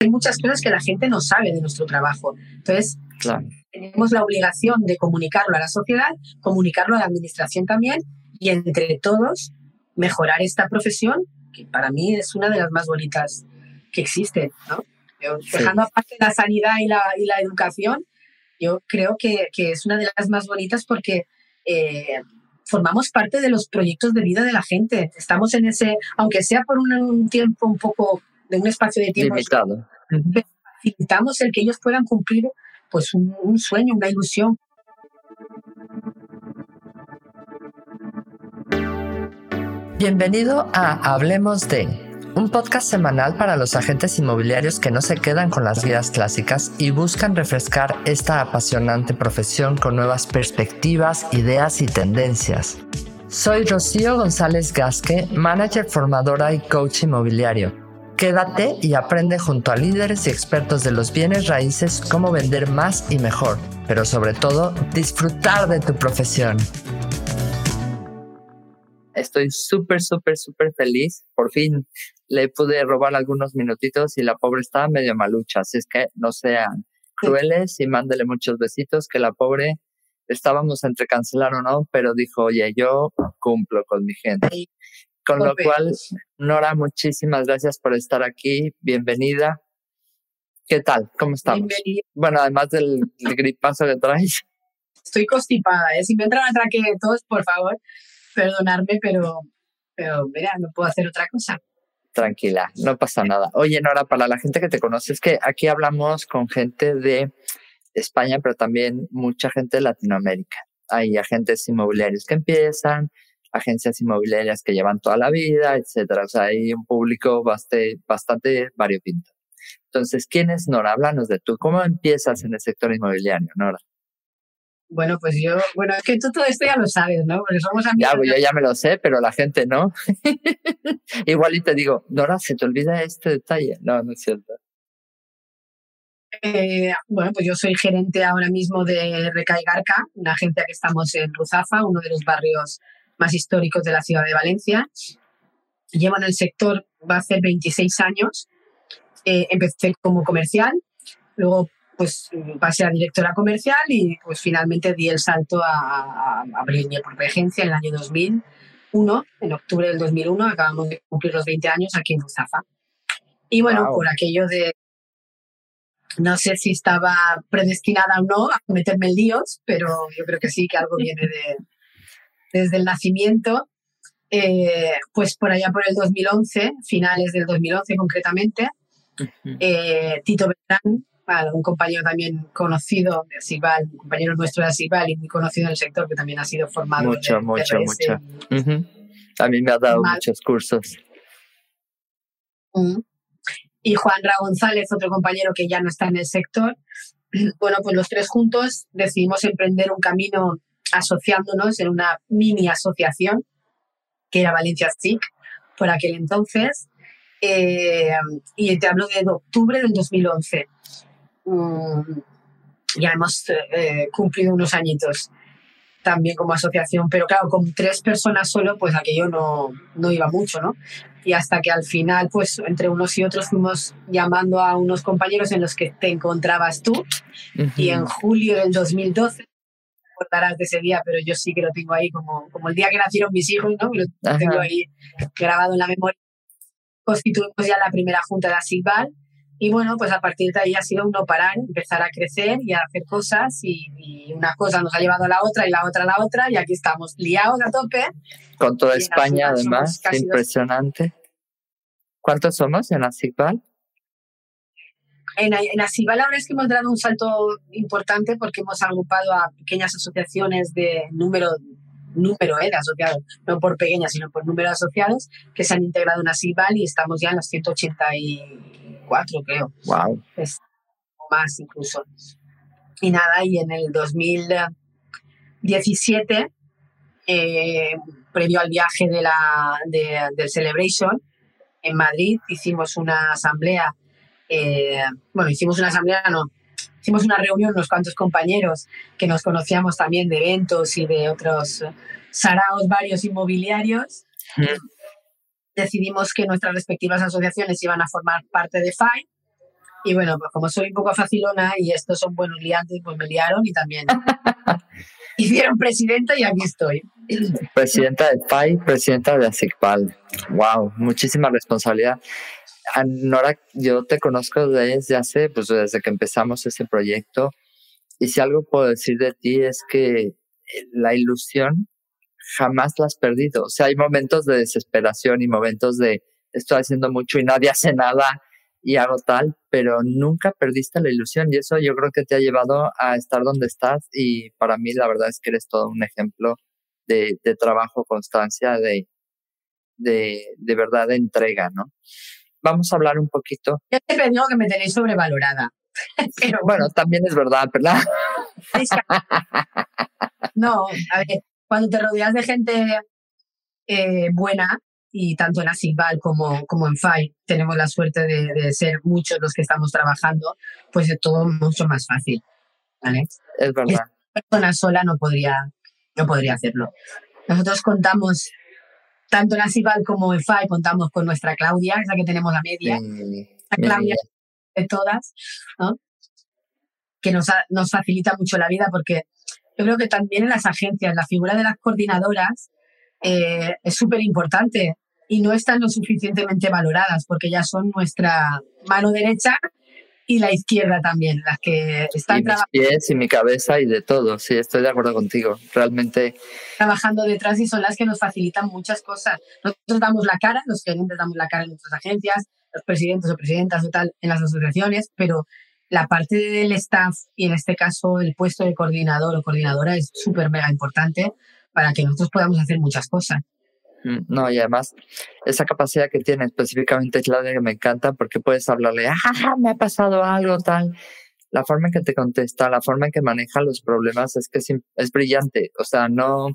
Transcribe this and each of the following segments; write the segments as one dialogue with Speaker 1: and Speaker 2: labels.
Speaker 1: hay muchas cosas que la gente no sabe de nuestro trabajo. Entonces, tenemos la obligación de comunicarlo a la sociedad, comunicarlo a la administración también y entre todos mejorar esta profesión, que para mí es una de las más bonitas que existe. ¿no? dejando aparte la sanidad y la, y la educación, yo creo que, que, es una de las más bonitas porque eh, formamos parte de los proyectos de vida de la gente. Estamos en ese, aunque sea por un, tiempo un poco, de un espacio de tiempo
Speaker 2: limitado,
Speaker 1: facilitamos el que ellos puedan cumplir pues un, un sueño, una ilusión.
Speaker 2: Bienvenido a Hablemos de un podcast semanal para los agentes inmobiliarios que no se quedan con las guías clásicas y buscan refrescar esta apasionante profesión con nuevas perspectivas, ideas y tendencias. Soy Rocío González Gasque, manager formadora y coach inmobiliario. Quédate y aprende junto a líderes y expertos de los bienes raíces cómo vender más y mejor, pero sobre todo disfrutar de tu profesión. Estoy súper, súper, súper feliz. Por fin le pude robar algunos minutitos y la pobre estaba medio malucha. Así es que no sean crueles y mándele muchos besitos, que la pobre estábamos entre cancelar o no, pero dijo, oye, yo cumplo con mi gente. Con lo cual, Nora, muchísimas gracias por estar aquí. Bienvenida. ¿Qué tal? ¿Cómo estamos?
Speaker 1: Bienvenida.
Speaker 2: Bueno, además del, gripazo que traes.
Speaker 1: Estoy constipada, ¿eh? Si me entran todos, por favor, perdonarme, pero, pero mira, no puedo hacer otra cosa.
Speaker 2: Tranquila, no pasa nada. Oye, Nora, para la gente que te conoce, es que aquí hablamos con gente de España, pero también mucha gente de Latinoamérica. Hay agentes inmobiliarios que empiezan, agencias inmobiliarias que llevan toda la vida, etcétera. O sea, hay un público bastante, bastante variopinto. Entonces, ¿quién es Nora? Háblanos de tú. ¿Cómo empiezas en el sector inmobiliario, Nora?
Speaker 1: Bueno, pues yo, bueno, es que tú todo esto ya lo sabes, ¿no? Porque somos amigos.
Speaker 2: Ya, pues yo ya me lo sé, pero la gente no. Igual y te digo, Nora, se te olvida este detalle. No, no es cierto.
Speaker 1: Eh, bueno, pues yo soy gerente ahora mismo de Recaigarca, una agencia que estamos en Ruzafa, uno de los barrios más históricos de la ciudad de Valencia. Llevo en el sector, va a hacer 26 años. Eh, empecé como comercial, luego pues pasé a directora comercial y pues finalmente di el salto a, abrir mi propia agencia en el año 2001, en octubre del 2001, acabamos de cumplir los 20 años aquí en Ruzafa. Y bueno, por aquello de, no sé si estaba predestinada o no a meterme en líos, pero yo creo que sí, que algo viene de, desde el nacimiento. Eh, pues por allá por el 2011, finales del 2011 concretamente, eh, Tito Beltrán, un compañero también conocido de Asibal, un compañero nuestro de Asibal y muy conocido en el sector que también ha sido formado.
Speaker 2: Mucho, mucho, mucho. A mí me ha dado muchos cursos.
Speaker 1: Y Juan Ra González, otro compañero que ya no está en el sector. Bueno, pues los tres juntos decidimos emprender un camino asociándonos en una mini asociación que era Valencia SIC por aquel entonces. Eh, y te hablo de octubre del 2011. Mm, ya hemos eh, cumplido unos añitos también como asociación, pero claro, con tres personas solo, pues aquello no, no iba mucho, ¿no? Y hasta que al final, pues entre unos y otros fuimos llamando a unos compañeros en los que te encontrabas tú. Y en julio del 2012, acordarás de ese día, pero yo sí que lo tengo ahí como, como el día que nacieron mis hijos, ¿no? Lo tengo ahí grabado en la memoria. Constituimos ya la primera junta de Asilval y bueno, pues a partir de ahí ha sido uno parar, empezar a crecer y a hacer cosas y, una cosa nos ha llevado a la otra y la otra a la otra y aquí estamos liados a tope.
Speaker 2: Con toda España además, impresionante. ¿Cuántos somos en Asibal?
Speaker 1: En, en Asibal ahora es que hemos dado un salto importante porque hemos agrupado a pequeñas asociaciones de número número eh, de asociados, no por pequeñas, sino por número de asociados, que se han integrado en Asibal y estamos ya en los 180 y cuatro, creo.
Speaker 2: Wow.
Speaker 1: Es, más incluso. Y nada, y en el 2017, eh, previo al viaje de la, de, del Celebration, en Madrid hicimos una asamblea, eh, bueno, hicimos una asamblea, no, hicimos una reunión unos cuantos compañeros que nos conocíamos también de eventos y de otros saraos varios inmobiliarios decidimos que nuestras respectivas asociaciones iban a formar parte de FAI Y bueno, pues como soy un poco facilona y estos son buenos liantes, pues me liaron y también hicieron presidenta y aquí estoy.
Speaker 2: Presidenta de PAI, presidenta de ASICPAL. Wow, muchísima responsabilidad. Nora, yo te conozco desde hace, pues desde que empezamos ese proyecto. Y si algo puedo decir de ti es que eh, la ilusión jamás la has perdido. O sea, hay momentos de desesperación y momentos de estoy haciendo mucho y nadie hace nada y hago tal, pero nunca perdiste la ilusión y eso yo creo que te ha llevado a estar donde estás y para mí la verdad es que eres todo un ejemplo de, de trabajo, constancia, de, de, de verdad de entrega, ¿no? Vamos a hablar un poquito.
Speaker 1: Yo siempre digo que me tenéis sobrevalorada. Pero
Speaker 2: bueno, también es verdad, ¿verdad?
Speaker 1: no, a ver, cuando te rodeas de gente eh, buena, y tanto en Asigval como, como en FAI tenemos la suerte de, ser muchos los que estamos trabajando, pues es todo mucho más fácil. ¿vale?
Speaker 2: Es verdad. Esta
Speaker 1: persona sola no podría, no podría hacerlo. Nosotros contamos, tanto en Asigval como en FAI, contamos con nuestra Claudia, esa que tenemos la media. la Claudia de todas, ¿no? que nos, nos facilita mucho la vida porque yo creo que también en las agencias la figura de las coordinadoras eh, es súper importante y no están lo suficientemente valoradas porque ya son nuestra mano derecha y la izquierda también, las que están
Speaker 2: trabajando. Mis pies y mi cabeza y de todo, sí, estoy de acuerdo contigo. Realmente.
Speaker 1: Trabajando detrás y son las que nos facilitan muchas cosas. Nosotros damos la cara, los gerentes damos la cara en nuestras agencias, los presidentes o presidentas o tal en las asociaciones, pero la parte del staff y en este caso el puesto de coordinador o coordinadora es súper mega importante para que nosotros podamos hacer muchas cosas.
Speaker 2: Mm, no, y además, esa capacidad que tiene específicamente Claudia que me encanta porque puedes hablarle, ah, me ha pasado algo tal. La forma en que te contesta, la forma en que maneja los problemas es que es, es brillante. O sea, no,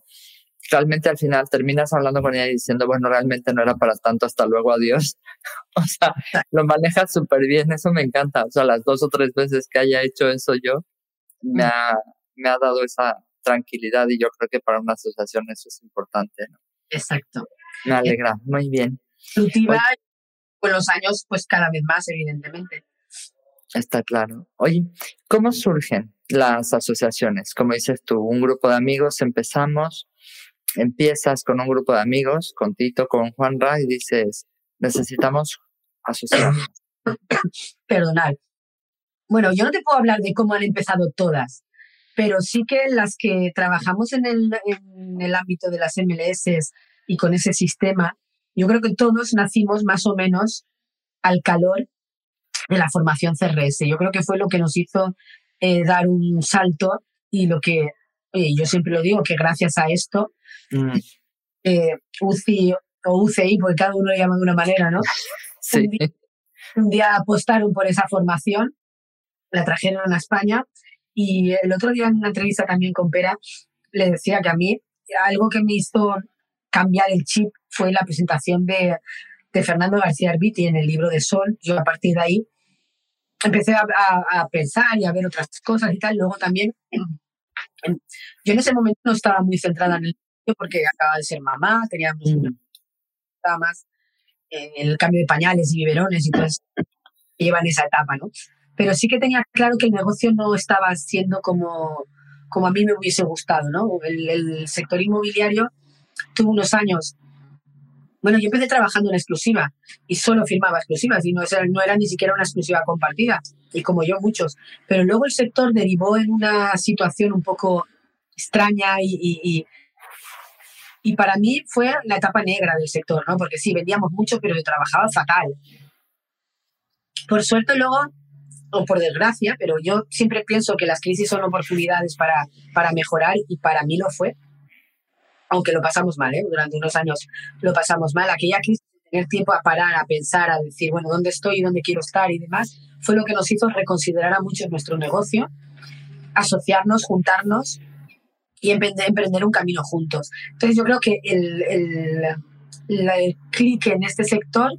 Speaker 2: realmente al final terminas hablando con ella y diciendo, bueno, realmente no era para tanto, hasta luego, adiós. o sea, lo maneja súper bien, eso me encanta. O sea, las dos o tres veces que haya hecho eso yo, me ha, me ha dado esa tranquilidad y yo creo que para una asociación eso es importante. ¿no?
Speaker 1: Exacto.
Speaker 2: Me alegra, muy bien.
Speaker 1: con los años, pues cada vez más, evidentemente.
Speaker 2: Está claro. Oye, ¿cómo surgen las asociaciones? Como dices tú, un grupo de amigos, empezamos, empiezas con un grupo de amigos, con Tito, con Juanra, y dices, necesitamos asociarnos.
Speaker 1: Perdonad. Bueno, yo no te puedo hablar de cómo han empezado todas, pero sí que las que trabajamos en el, en el ámbito de las MLS y con ese sistema, yo creo que todos nacimos más o menos al calor de la formación CRS. Yo creo que fue lo que nos hizo eh, dar un salto y lo que, yo siempre lo digo, que gracias a esto, mm. eh, UCI o UCI, porque cada uno lo llama de una manera, ¿no?
Speaker 2: Sí.
Speaker 1: un día apostaron por esa formación, la trajeron a España y el otro día en una entrevista también con Pera, le decía que a mí algo que me hizo cambiar el chip fue la presentación de, de Fernando García Arbiti en el libro de Sol. Yo a partir de ahí empecé a, a, pensar y a ver otras cosas y tal. Luego también, yo en ese momento no estaba muy centrada en el porque acababa de ser mamá, teníamos una, mm. estaba más en el cambio de pañales y biberones y todo eso que llevan esa etapa, ¿no? Pero sí que tenía claro que el negocio no estaba siendo como, como a mí me hubiese gustado, ¿no? El, sector inmobiliario tuvo unos años. Bueno, yo empecé trabajando en exclusiva y solo firmaba exclusivas y no, no era ni siquiera una exclusiva compartida, y como yo muchos. Pero luego el sector derivó en una situación un poco extraña y, y, y para mí fue la etapa negra del sector, ¿no? Porque sí, vendíamos mucho, pero yo trabajaba fatal. Por suerte luego o por desgracia, pero yo siempre pienso que las crisis son oportunidades para, para mejorar y para mí lo fue, aunque lo pasamos mal, ¿eh? durante unos años lo pasamos mal. Aquella crisis tener tiempo a parar, a pensar, a decir, bueno, ¿dónde estoy y dónde quiero estar y demás? Fue lo que nos hizo reconsiderar a mucho nuestro negocio, asociarnos, juntarnos y emprender, un camino juntos. Entonces yo creo que el, el, el clic en este sector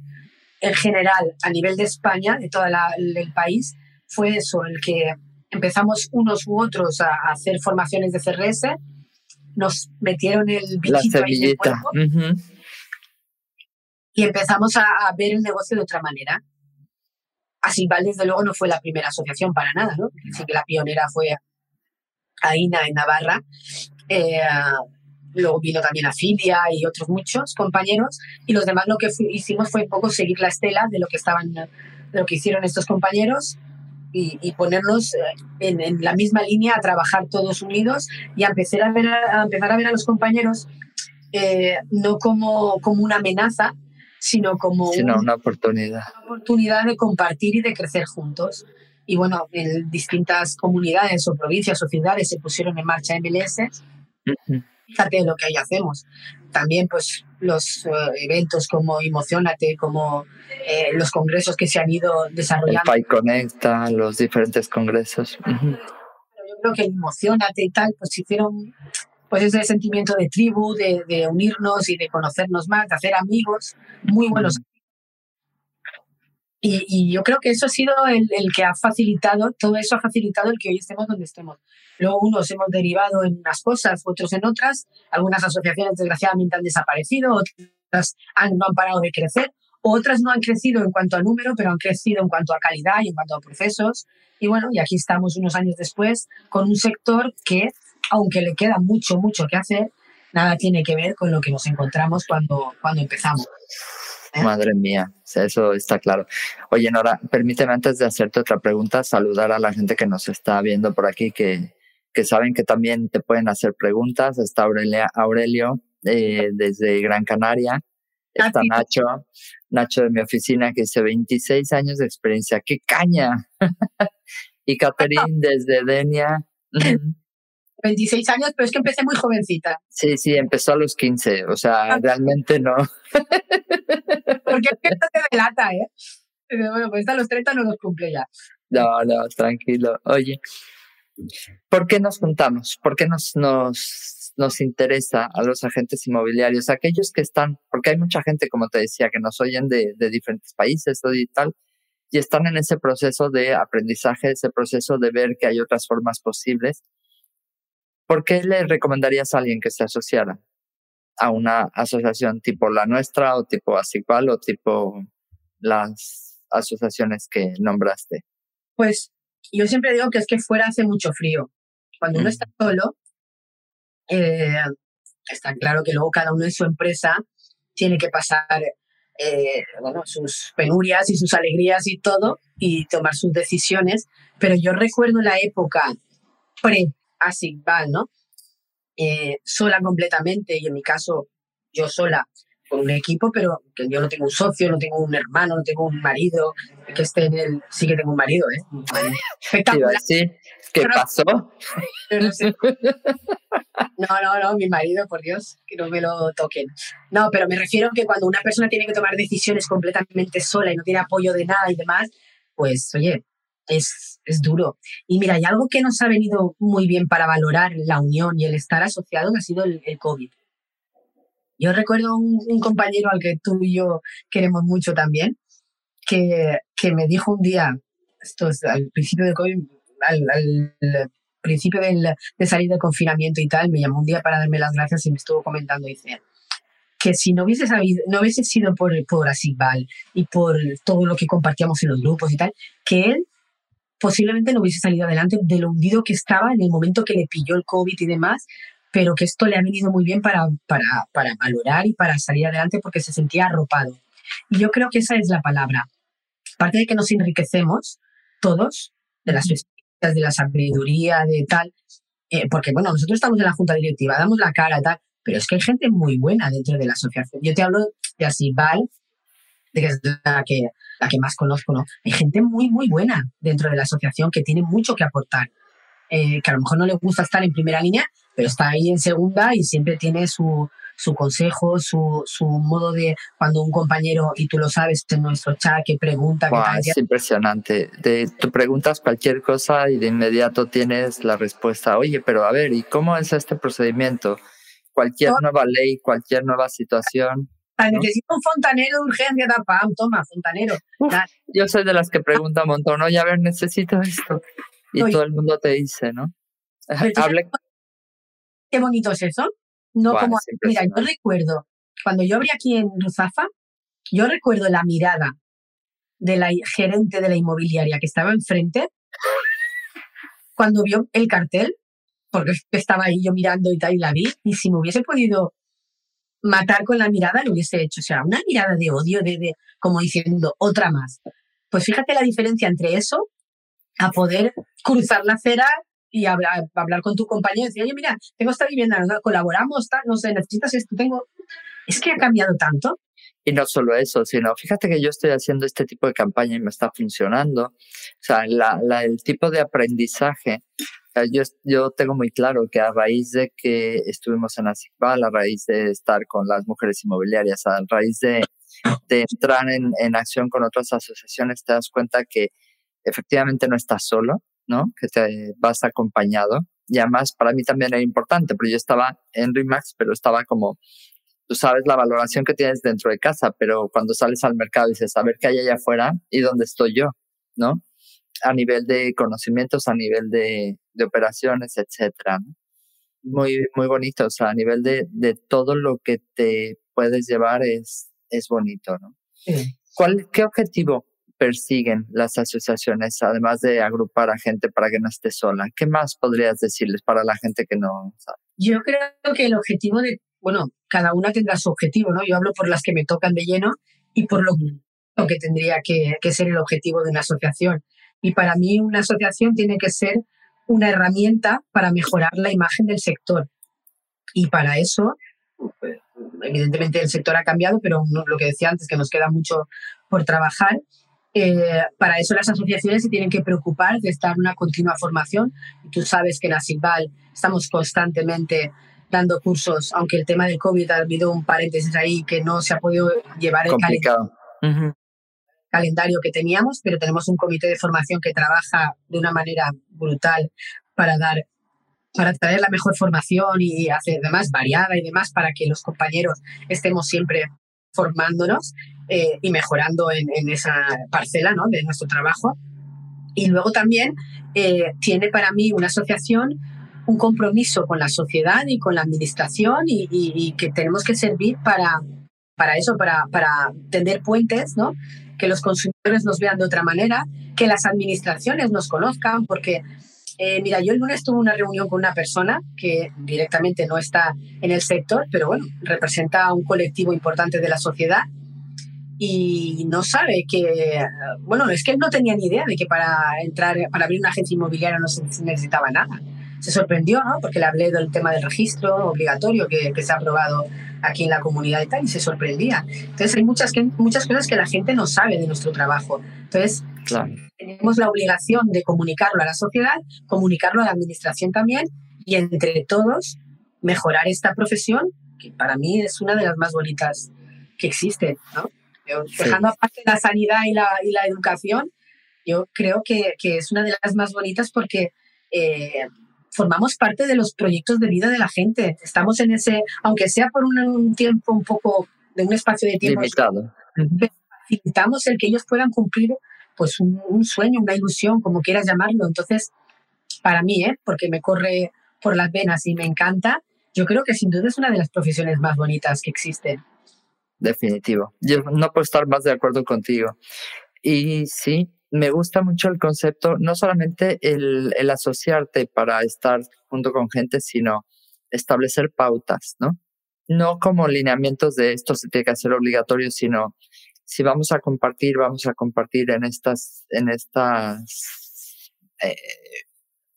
Speaker 1: en general a nivel de España, de todo el país, fue eso, el que empezamos unos u otros a, hacer formaciones de CRS, nos metieron el bichito ahí en y empezamos a, ver el negocio de otra manera. Asibal, desde luego, no fue la primera asociación para nada, ¿no? Sí que la pionera fue AINA en Navarra. Eh, luego vino también Afilia y otros muchos compañeros. Y los demás lo que hicimos fue un poco seguir la estela de lo que estaban, de lo que hicieron estos compañeros y, ponernos eh, en, la misma línea a trabajar todos unidos y a empezar a ver a, empezar a, ver a los compañeros eh, no como, como una amenaza, sino como
Speaker 2: una oportunidad.
Speaker 1: Una oportunidad de compartir y de crecer juntos. Y bueno, en distintas comunidades o provincias o ciudades se pusieron en marcha MLS. Fíjate lo que ahí hacemos. También pues los eh, eventos como Emocionate, como eh, los congresos que se han ido desarrollando.
Speaker 2: El PAI Conecta, los diferentes congresos.
Speaker 1: Pero yo creo que Emocionate y tal, pues hicieron pues ese sentimiento de tribu, de, de unirnos y de conocernos más, de hacer amigos, muy buenos y, y, yo creo que eso ha sido el, el, que ha facilitado, todo eso ha facilitado el que hoy estemos donde estemos. Luego unos hemos derivado en unas cosas, otros en otras. Algunas asociaciones desgraciadamente han desaparecido, otras han, no han parado de crecer, otras no han crecido en cuanto a número, pero han crecido en cuanto a calidad y en cuanto a procesos. Y bueno, y aquí estamos unos años después con un sector que, aunque le queda mucho, mucho que hacer, nada tiene que ver con lo que nos encontramos cuando, cuando empezamos.
Speaker 2: Madre mía, eso está claro. Oye, Nora, permíteme antes de hacerte otra pregunta, saludar a la gente que nos está viendo por aquí, que, que saben que también te pueden hacer preguntas. Está Aurelia, Aurelio eh, desde Gran Canaria. Está Nacho, Nacho de mi oficina, que dice 26 años de experiencia. ¡Qué caña! y Catherine desde Denia.
Speaker 1: 26 años, pero es que empecé muy jovencita.
Speaker 2: Sí, sí, empezó a los 15, o sea, ah. realmente no.
Speaker 1: Porque esto te delata, ¿eh? bueno, pues hasta los 30 no los cumple ya.
Speaker 2: No, no, tranquilo. Oye, ¿por qué nos juntamos? ¿Por qué nos, nos, nos interesa a los agentes inmobiliarios? Aquellos que están, porque hay mucha gente, como te decía, que nos oyen de, de diferentes países o y tal, y están en ese proceso de aprendizaje, ese proceso de ver que hay otras formas posibles ¿Por qué le recomendarías a alguien que se asociara a una asociación tipo la nuestra o tipo Asicval o tipo las asociaciones que nombraste?
Speaker 1: Pues yo siempre digo que es que fuera hace mucho frío. Cuando uno está solo, eh, está claro que luego cada uno en su empresa tiene que pasar eh, bueno, sus penurias y sus alegrías y todo y tomar sus decisiones. Pero yo recuerdo la época pre Asigval, ¿no? Eh, sola completamente y en mi caso yo sola con un equipo, pero que yo no tengo un socio, no tengo un hermano, no tengo un marido que esté en el... Sí que tengo un marido, ¿eh?
Speaker 2: Espectacular. ¿Qué pasó?
Speaker 1: No, no, no, mi marido, por Dios, que no me lo toquen. No, pero me refiero a que cuando una persona tiene que tomar decisiones completamente sola y no tiene apoyo de nada y demás, pues oye, es, es duro. Y mira, hay algo que nos ha venido muy bien para valorar la unión y el estar asociados ha sido el, COVID. Yo recuerdo un, un, compañero al que tú y yo queremos mucho también, que, que me dijo un día, esto es al principio de COVID, al, al principio del, de salir del confinamiento y tal, me llamó un día para darme las gracias y me estuvo comentando, dice, que si no hubiese, sabido, no hubiese sido por, por Asibal y por todo lo que compartíamos en los grupos y tal, que él posiblemente no hubiese salido adelante de lo hundido que estaba en el momento que le pilló el COVID y demás, pero que esto le ha venido muy bien para, para, para valorar y para salir adelante porque se sentía arropado. Y yo creo que esa es la palabra. Aparte de que nos enriquecemos todos de las experiencias, de la sabiduría, de tal, eh, porque bueno, nosotros estamos en la junta directiva, damos la cara, tal, pero es que hay gente muy buena dentro de la asociación. Yo te hablo de Asibal, de que es la que, la que más conozco, ¿no? Hay gente muy, muy buena dentro de la asociación que tiene mucho que aportar. Eh, que a lo mejor no le gusta estar en primera línea, pero está ahí en segunda y siempre tiene su, su consejo, su, su modo de cuando un compañero, y tú lo sabes en nuestro chat, que pregunta.
Speaker 2: es impresionante. De, tú preguntas cualquier cosa y de inmediato tienes la respuesta. Oye, pero a ver, ¿y cómo es este procedimiento? Cualquier nueva ley, cualquier nueva situación.
Speaker 1: Necesito un fontanero de urgencia, pam, toma, fontanero.
Speaker 2: yo soy de las que pregunta un montón, oye, a ver, necesito esto. Y todo el mundo te dice, ¿no?
Speaker 1: Hable... Qué bonito es eso. No como, mira, yo recuerdo, cuando yo abrí aquí en Ruzafa, yo recuerdo la mirada de la gerente de la inmobiliaria que estaba enfrente, cuando vio el cartel, porque estaba ahí yo mirando y tal, y la vi, y si me hubiese podido matar con la mirada, lo hubiese hecho. O sea, una mirada de odio, de, de como diciendo, otra más. Pues fíjate la diferencia entre eso a poder cruzar la acera y hablar, hablar con tu compañero y decir, oye, mira, tengo esta vivienda, colaboramos, no sé, necesitas esto, tengo... Es que ha cambiado tanto.
Speaker 2: Y no solo eso, sino fíjate que yo estoy haciendo este tipo de campaña y me está funcionando. O sea, la, la, el tipo de aprendizaje, yo, yo tengo muy claro que a raíz de que estuvimos en ASICBAL, a raíz de estar con las mujeres inmobiliarias, a raíz de, de entrar en, en acción con otras asociaciones, te das cuenta que efectivamente no estás solo, ¿no? Que te vas acompañado. Y además para mí también era importante, porque yo estaba en RIMAX, pero estaba como, tú sabes la valoración que tienes dentro de casa, pero cuando sales al mercado dices, a ver qué hay allá afuera y dónde estoy yo, ¿no? A nivel de conocimientos, a nivel de, de operaciones, etcétera. Muy, muy bonito, o sea, a nivel de, de todo lo que te puedes llevar es, es bonito, ¿no? ¿Cuál, ¿Qué objetivo persiguen las asociaciones, además de agrupar a gente para que no esté sola? ¿Qué más podrías decirles para la gente que no sabe?
Speaker 1: Yo creo que el objetivo de, bueno, cada una tendrá su objetivo, ¿no? Yo hablo por las que me tocan de lleno y por lo, que tendría que, que ser el objetivo de una asociación. Y para mí una asociación tiene que ser una herramienta para mejorar la imagen del sector. Y para eso, evidentemente el sector ha cambiado, pero lo que decía antes, que nos queda mucho por trabajar, eh, para eso las asociaciones se tienen que preocupar de estar en una continua formación. Tú sabes que en Asilval estamos constantemente dando cursos, aunque el tema del COVID ha habido un paréntesis ahí que no se ha podido llevar el calendario, que teníamos, pero tenemos un comité de formación que trabaja de una manera brutal para dar para traer la mejor formación y hacer demás variada y demás para que los compañeros estemos siempre formándonos eh, y mejorando en, esa parcela ¿no? de nuestro trabajo. Y luego también eh, tiene para mí una asociación un compromiso con la sociedad y con la administración y, que tenemos que servir para, para eso, para, para tender puentes, ¿no? Que los consumidores nos vean de otra manera, que las administraciones nos conozcan, porque eh, mira, yo el lunes tuve una reunión con una persona que directamente no está en el sector, pero bueno, representa a un colectivo importante de la sociedad y no sabe que, bueno, es que él no tenía ni idea de que para entrar, para abrir una agencia inmobiliaria no se necesitaba nada. Se sorprendió, ¿no? Porque le hablé del tema del registro obligatorio que, que se ha aprobado aquí en la comunidad y tal, y se sorprendía. Entonces hay muchas, muchas cosas que la gente no sabe de nuestro trabajo. Entonces, tenemos la obligación de comunicarlo a la sociedad, comunicarlo a la administración también, y entre todos mejorar esta profesión, que para mí es una de las más bonitas que existe, ¿no? Dejando aparte la sanidad y la, y la educación, yo creo que, que, es una de las más bonitas porque eh, formamos parte de los proyectos de vida de la gente. Estamos en ese, aunque sea por un, tiempo un poco, de un espacio de tiempo
Speaker 2: limitado,
Speaker 1: facilitamos el que ellos puedan cumplir pues un, sueño, una ilusión, como quieras llamarlo. Entonces, para mí, ¿eh? porque me corre por las venas y me encanta, yo creo que sin duda es una de las profesiones más bonitas que existen.
Speaker 2: Definitivo. Yo no puedo estar más de acuerdo contigo. Y sí, me gusta mucho el concepto, no solamente el, el asociarte para estar junto con gente, sino establecer pautas, ¿no? No como lineamientos de esto se tiene que hacer obligatorio, sino si vamos a compartir, vamos a compartir en estas, en estas eh,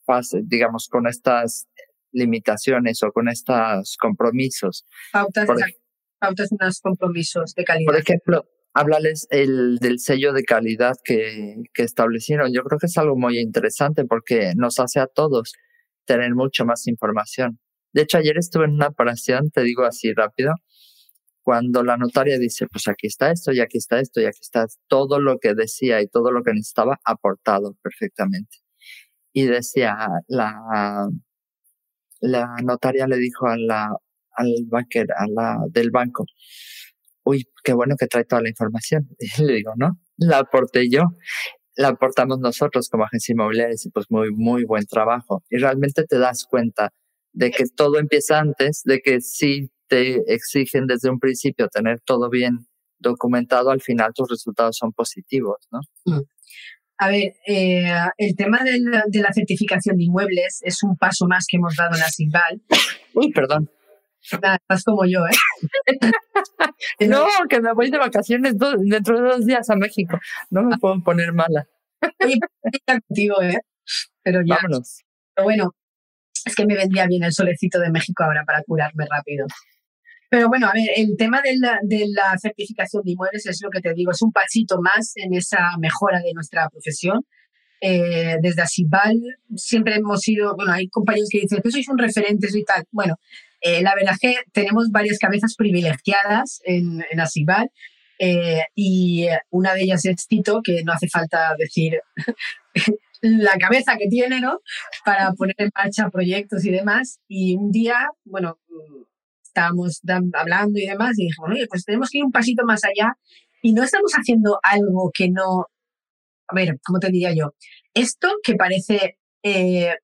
Speaker 2: fases, digamos, con estas limitaciones o con estos compromisos.
Speaker 1: Pautas, pautas unos compromisos de calidad.
Speaker 2: Por ejemplo, háblales el, del sello de calidad que, establecieron. Yo creo que es algo muy interesante porque nos hace a todos tener mucho más información. De hecho, ayer estuve en una operación, te digo así rápido, cuando la notaria dice, pues aquí está esto y aquí está esto y aquí está todo lo que decía y todo lo que necesitaba aportado perfectamente. Y decía, la, notaria le dijo a al banquer, a la del banco, uy, qué bueno que trae toda la información. Y le digo, no, la aporté yo, la aportamos nosotros como agencia inmobiliaria y pues muy, muy buen trabajo. Y realmente te das cuenta de que todo empieza antes, de que sí te exigen desde un principio tener todo bien documentado, al final tus resultados son positivos, ¿no?
Speaker 1: Mm. A ver, eh, el tema de la, de la, certificación de inmuebles es un paso más que hemos dado en la SIGVAL.
Speaker 2: Uy, perdón.
Speaker 1: Nada, estás como yo, ¿eh?
Speaker 2: no, que me voy de vacaciones dentro de dos días a México. No me puedo poner mala.
Speaker 1: Oye, contigo, ¿eh? Pero ya.
Speaker 2: Vámonos.
Speaker 1: Pero bueno, es que me vendría bien el solecito de México ahora para curarme rápido. Pero bueno, a ver, el tema de la, de la, certificación de inmuebles es lo que te digo, es un pasito más en esa mejora de nuestra profesión. Eh, desde Asibal siempre hemos sido, bueno, hay compañeros que dicen que sois un referente y tal. Bueno, eh, la verdad es que tenemos varias cabezas privilegiadas en, en Asibal eh, y una de ellas es Tito, que no hace falta decir la cabeza que tiene, ¿no? Para poner en marcha proyectos y demás. Y un día, bueno, estábamos hablando y demás, y dijimos, oye, pues tenemos que ir un pasito más allá y no estamos haciendo algo que no, a ver, ¿cómo te diría yo? Esto que parece eh,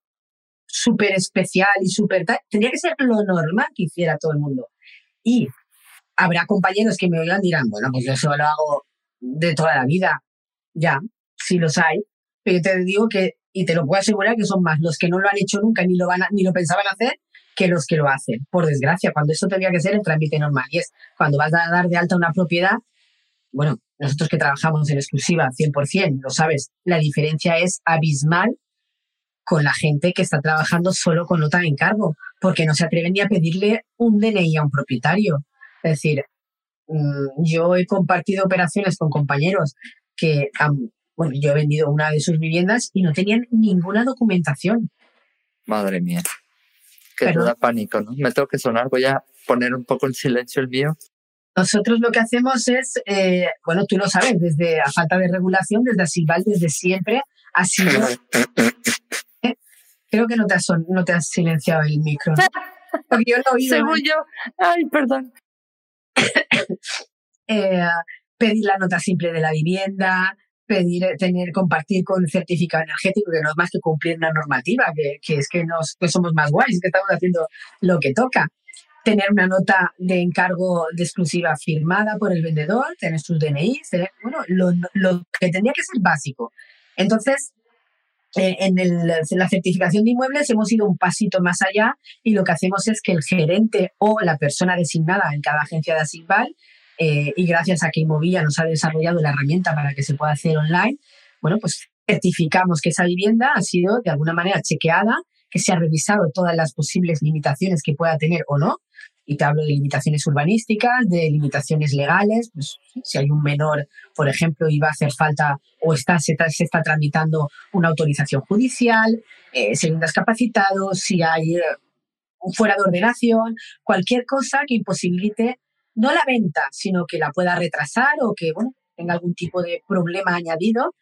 Speaker 1: súper especial y súper tal, tendría que ser lo normal que hiciera todo el mundo. Y habrá compañeros que me oigan y dirán, bueno, pues yo eso lo hago de toda la vida. Ya, sí los hay. Pero yo te digo que, y te lo puedo asegurar, que son más los que no lo han hecho nunca ni lo, van ni lo pensaban hacer que los que lo hacen. Por desgracia, cuando eso tendría que ser el trámite normal. Y es cuando vas a dar de alta una propiedad, bueno, nosotros que trabajamos en exclusiva 100%, lo sabes, la diferencia es abismal con la gente que está trabajando solo con nota de encargo, porque no se atreven ni a pedirle un DNI a un propietario. Es decir, mm, yo he compartido operaciones con compañeros que, bueno, yo he vendido una de sus viviendas y no tenían ninguna documentación.
Speaker 2: Madre mía que te da pánico, ¿no? Me tengo que sonar, voy a poner un poco en silencio el mío.
Speaker 1: Nosotros lo que hacemos es, eh, bueno, tú lo sabes, desde a falta de regulación, desde Asilval, desde siempre, ha sido... ¿Eh? Creo que no te, has, no te has silenciado el micro.
Speaker 2: Porque yo lo he oído. Según yo. Ay, perdón.
Speaker 1: eh, pedir la nota simple de la vivienda, pedir, tener, compartir con certificado energético, que no es más que cumplir una normativa, que, que es que, nos, que somos más guays, que estamos haciendo lo que toca. Tener una nota de encargo de exclusiva firmada por el vendedor, tener sus DNI, bueno, lo, lo, que tendría que ser básico. Entonces, eh, en, la certificación de inmuebles hemos ido un pasito más allá y lo que hacemos es que el gerente o la persona designada en cada agencia de Asigval eh, y gracias a que Inmovilla nos ha desarrollado la herramienta para que se pueda hacer online, bueno, pues certificamos que esa vivienda ha sido de alguna manera chequeada, que se ha revisado todas las posibles limitaciones que pueda tener o no. Y te hablo de limitaciones urbanísticas, de limitaciones legales, pues, si hay un menor, por ejemplo, y va a hacer falta o está, se, está tramitando una autorización judicial, eh, si un si hay eh, un fuera de ordenación, cualquier cosa que imposibilite no la venta, sino que la pueda retrasar o que tenga algún tipo de problema añadido,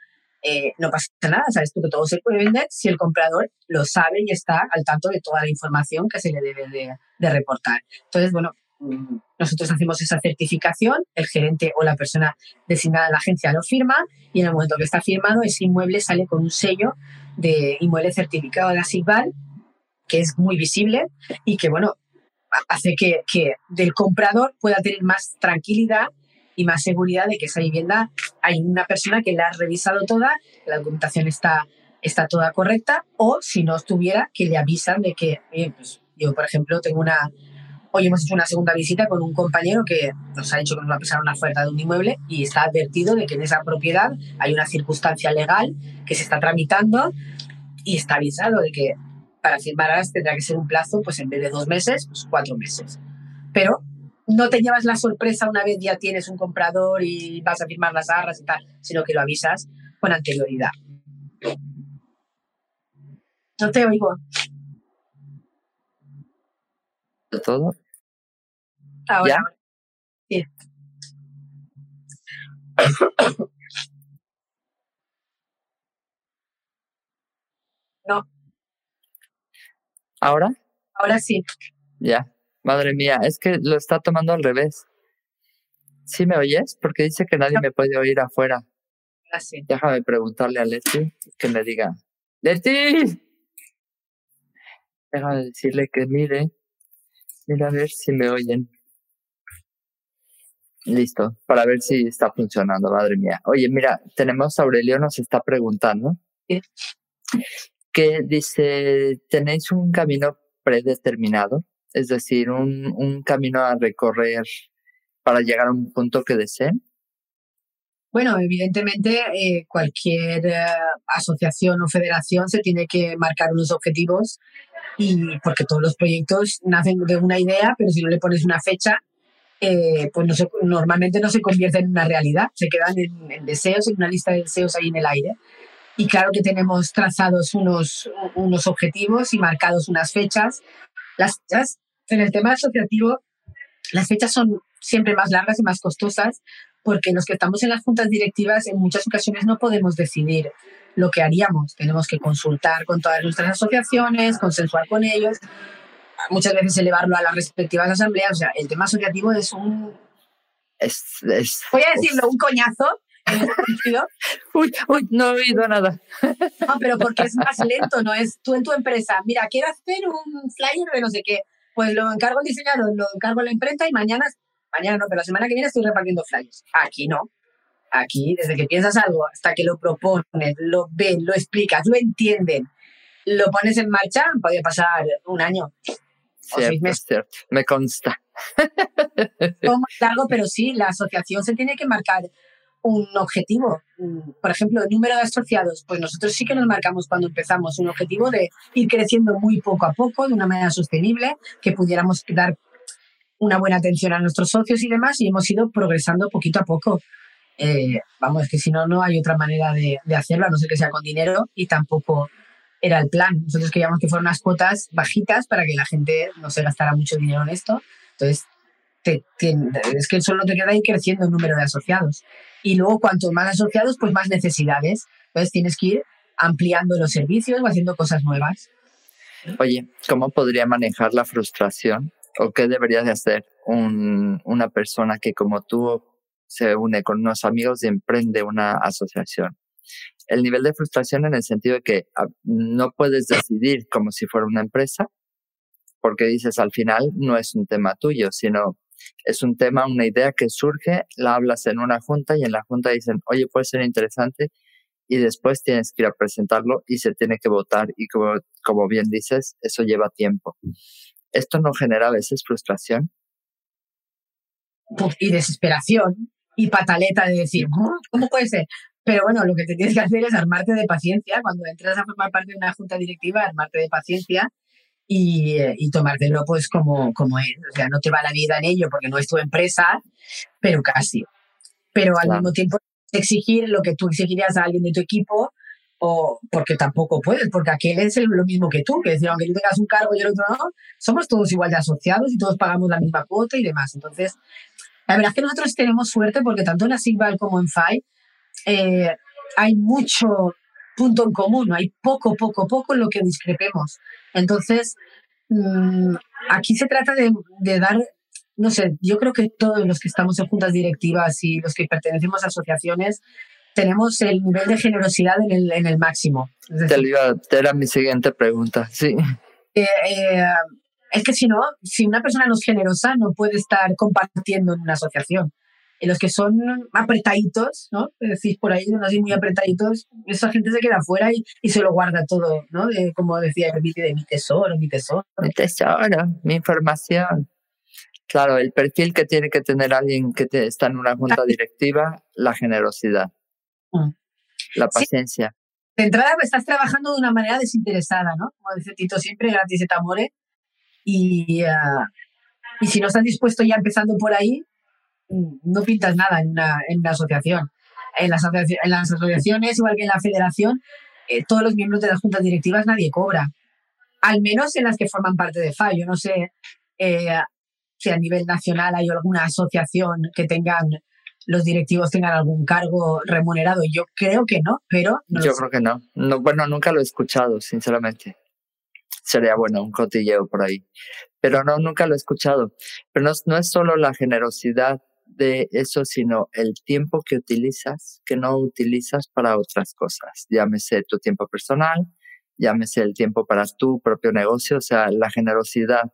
Speaker 1: eh, no pasa nada, sabes tú que todo se puede vender si el comprador lo sabe y está al tanto de toda la información que se le debe de, reportar. Entonces, bueno, mm, nosotros hacemos esa certificación, el gerente o la persona designada en la agencia lo firma y en el momento que está firmado ese inmueble sale con un sello de inmueble certificado de la que es muy visible y que, bueno, hace que, que del comprador pueda tener más tranquilidad y más seguridad de que esa vivienda hay una persona que la ha revisado toda, la documentación está, está toda correcta, o si no estuviera, que le avisan de que, pues yo, por ejemplo, tengo una. Hoy hemos hecho una segunda visita con un compañero que nos ha dicho que nos va a pasar una oferta de un inmueble y está advertido de que en esa propiedad hay una circunstancia legal que se está tramitando y está avisado de que para firmar tendrá que ser un plazo, pues en vez de dos meses, pues cuatro meses. Pero no te llevas la sorpresa una vez ya tienes un comprador y vas a firmar las arras y tal, sino que lo avisas con anterioridad. No te oigo.
Speaker 2: ¿De todo?
Speaker 1: Ahora. Sí. no.
Speaker 2: ¿Ahora?
Speaker 1: Ahora sí.
Speaker 2: Ya. Madre mía, es que lo está tomando al revés. ¿Sí me oyes? Porque dice que nadie me puede oír afuera.
Speaker 1: Así.
Speaker 2: Déjame preguntarle a Leti que me diga. ¡Leti! Déjame decirle que mire. Mira a ver si me oyen. Listo, para ver si está funcionando, madre mía. Oye, mira, tenemos Aurelio nos está preguntando que dice, ¿tenéis un camino predeterminado? Es decir, un, un camino a recorrer para llegar a un punto que deseen.
Speaker 1: Bueno, evidentemente eh, cualquier eh, asociación o federación se tiene que marcar unos objetivos y porque todos los proyectos nacen de una idea, pero si no le pones una fecha, eh, pues no normalmente no se convierten en una realidad, se quedan en, deseos, en una lista de deseos ahí en el aire. Y claro que tenemos trazados unos, unos objetivos y marcados unas fechas. Las fechas, en el tema asociativo, las fechas son siempre más largas y más costosas porque los que estamos en las juntas directivas en muchas ocasiones no podemos decidir lo que haríamos. Tenemos que consultar con todas nuestras asociaciones, consensuar con ellos muchas veces elevarlo a las respectivas asambleas. O sea, el tema asociativo es un...
Speaker 2: Es,
Speaker 1: Voy a decirlo, un coñazo.
Speaker 2: Uy, uy, no he oído nada.
Speaker 1: No, pero porque es más lento, ¿no? Es tú en tu empresa, mira, quiero hacer un flyer de no sé qué, pues lo encargo al diseñador, lo encargo a la imprenta y mañana, mañana no, pero la semana que viene estoy repartiendo flyers. Aquí no. Aquí, desde que piensas algo hasta que lo propones, lo ven, lo explicas, lo entienden, lo pones en marcha, puede pasar un año.
Speaker 2: Cierto, Me consta.
Speaker 1: más largo, pero sí, la asociación se tiene que marcar un objetivo. Por ejemplo, el número de asociados, pues nosotros sí que nos marcamos cuando empezamos un objetivo de ir creciendo muy poco a poco, de una manera sostenible, que pudiéramos dar una buena atención a nuestros socios y demás, y hemos ido progresando poquito a poco. Eh, vamos, que si no, no hay otra manera de, de hacerlo, a no ser que sea con dinero y tampoco era el plan. Nosotros queríamos que fueran unas cuotas bajitas para que la gente no se gastara mucho dinero en esto. Entonces, es que solo te queda ir creciendo el número de asociados. Y luego, cuanto más asociados, pues más necesidades. Entonces, tienes que ir ampliando los servicios o haciendo cosas nuevas.
Speaker 2: Oye, ¿cómo podría manejar la frustración? ¿O qué debería de hacer un, una persona que como tú se une con unos amigos y emprende una asociación? el nivel de frustración en el sentido de que ah, no puedes decidir como si fuera una empresa, porque dices al final no es un tema tuyo, sino es un tema, una idea que surge, la hablas en una junta y en la junta dicen, oye, puede ser interesante y después tienes que ir a presentarlo y se tiene que votar y como, como bien dices, eso lleva tiempo. ¿Esto no genera a veces frustración?
Speaker 1: Y desesperación y pataleta de decir, ¿cómo puede ser? Pero bueno, lo que te tienes que hacer es armarte de paciencia. Cuando entras a formar parte de una junta directiva, armarte de paciencia y, y tomártelo pues como, como es. O sea, no te va la vida en ello porque no es tu empresa, pero casi. Pero al mismo tiempo exigir lo que tú exigirías a alguien de tu equipo o porque tampoco puedes, porque aquel es lo mismo que tú, que decir, aunque tú tengas un cargo y el otro no, somos todos igual de asociados y todos pagamos la misma cuota y demás. Entonces, la verdad es que nosotros tenemos suerte porque tanto en Asigval como en FAI eh, hay mucho punto en común, hay poco, poco, poco en lo que discrepemos. Entonces, mm, aquí se trata de, dar, no sé, yo creo que todos los que estamos en juntas directivas y los que pertenecemos a asociaciones, tenemos el nivel de generosidad en el, en el máximo.
Speaker 2: Te era mi siguiente pregunta, sí.
Speaker 1: Eh, eh, es que si no, si una persona no es generosa, no puede estar compartiendo en una asociación. Los que son apretaditos, ¿no? Decís por ahí, así muy apretaditos, esa gente se queda afuera y, y se lo guarda todo, ¿no? De, como decía el de mi tesoro, mi tesoro.
Speaker 2: Mi tesoro, mi información. Claro, el perfil que tiene que tener alguien que está en una junta directiva, la generosidad, mm. la paciencia.
Speaker 1: De entrada pues, estás trabajando de una manera desinteresada, ¿no? Como dice Tito siempre, gratis et amore. Y, uh, y si no estás dispuesto ya empezando por ahí, no pintas nada en una, en una asociación. En las, en las, asociaciones, igual que en la federación, eh, todos los miembros de las juntas directivas nadie cobra. Al menos en las que forman parte de FA. Yo no sé eh, si a nivel nacional hay alguna asociación que tengan los directivos tengan algún cargo remunerado. Yo creo que no, pero...
Speaker 2: Yo creo que no. no. Bueno, nunca lo he escuchado, sinceramente. Sería bueno un cotilleo por ahí. Pero no, nunca lo he escuchado. Pero no, no es solo la generosidad de eso, sino el tiempo que utilizas, que no utilizas para otras cosas. Llámese tu tiempo personal, llámese el tiempo para tu propio negocio, o sea, la generosidad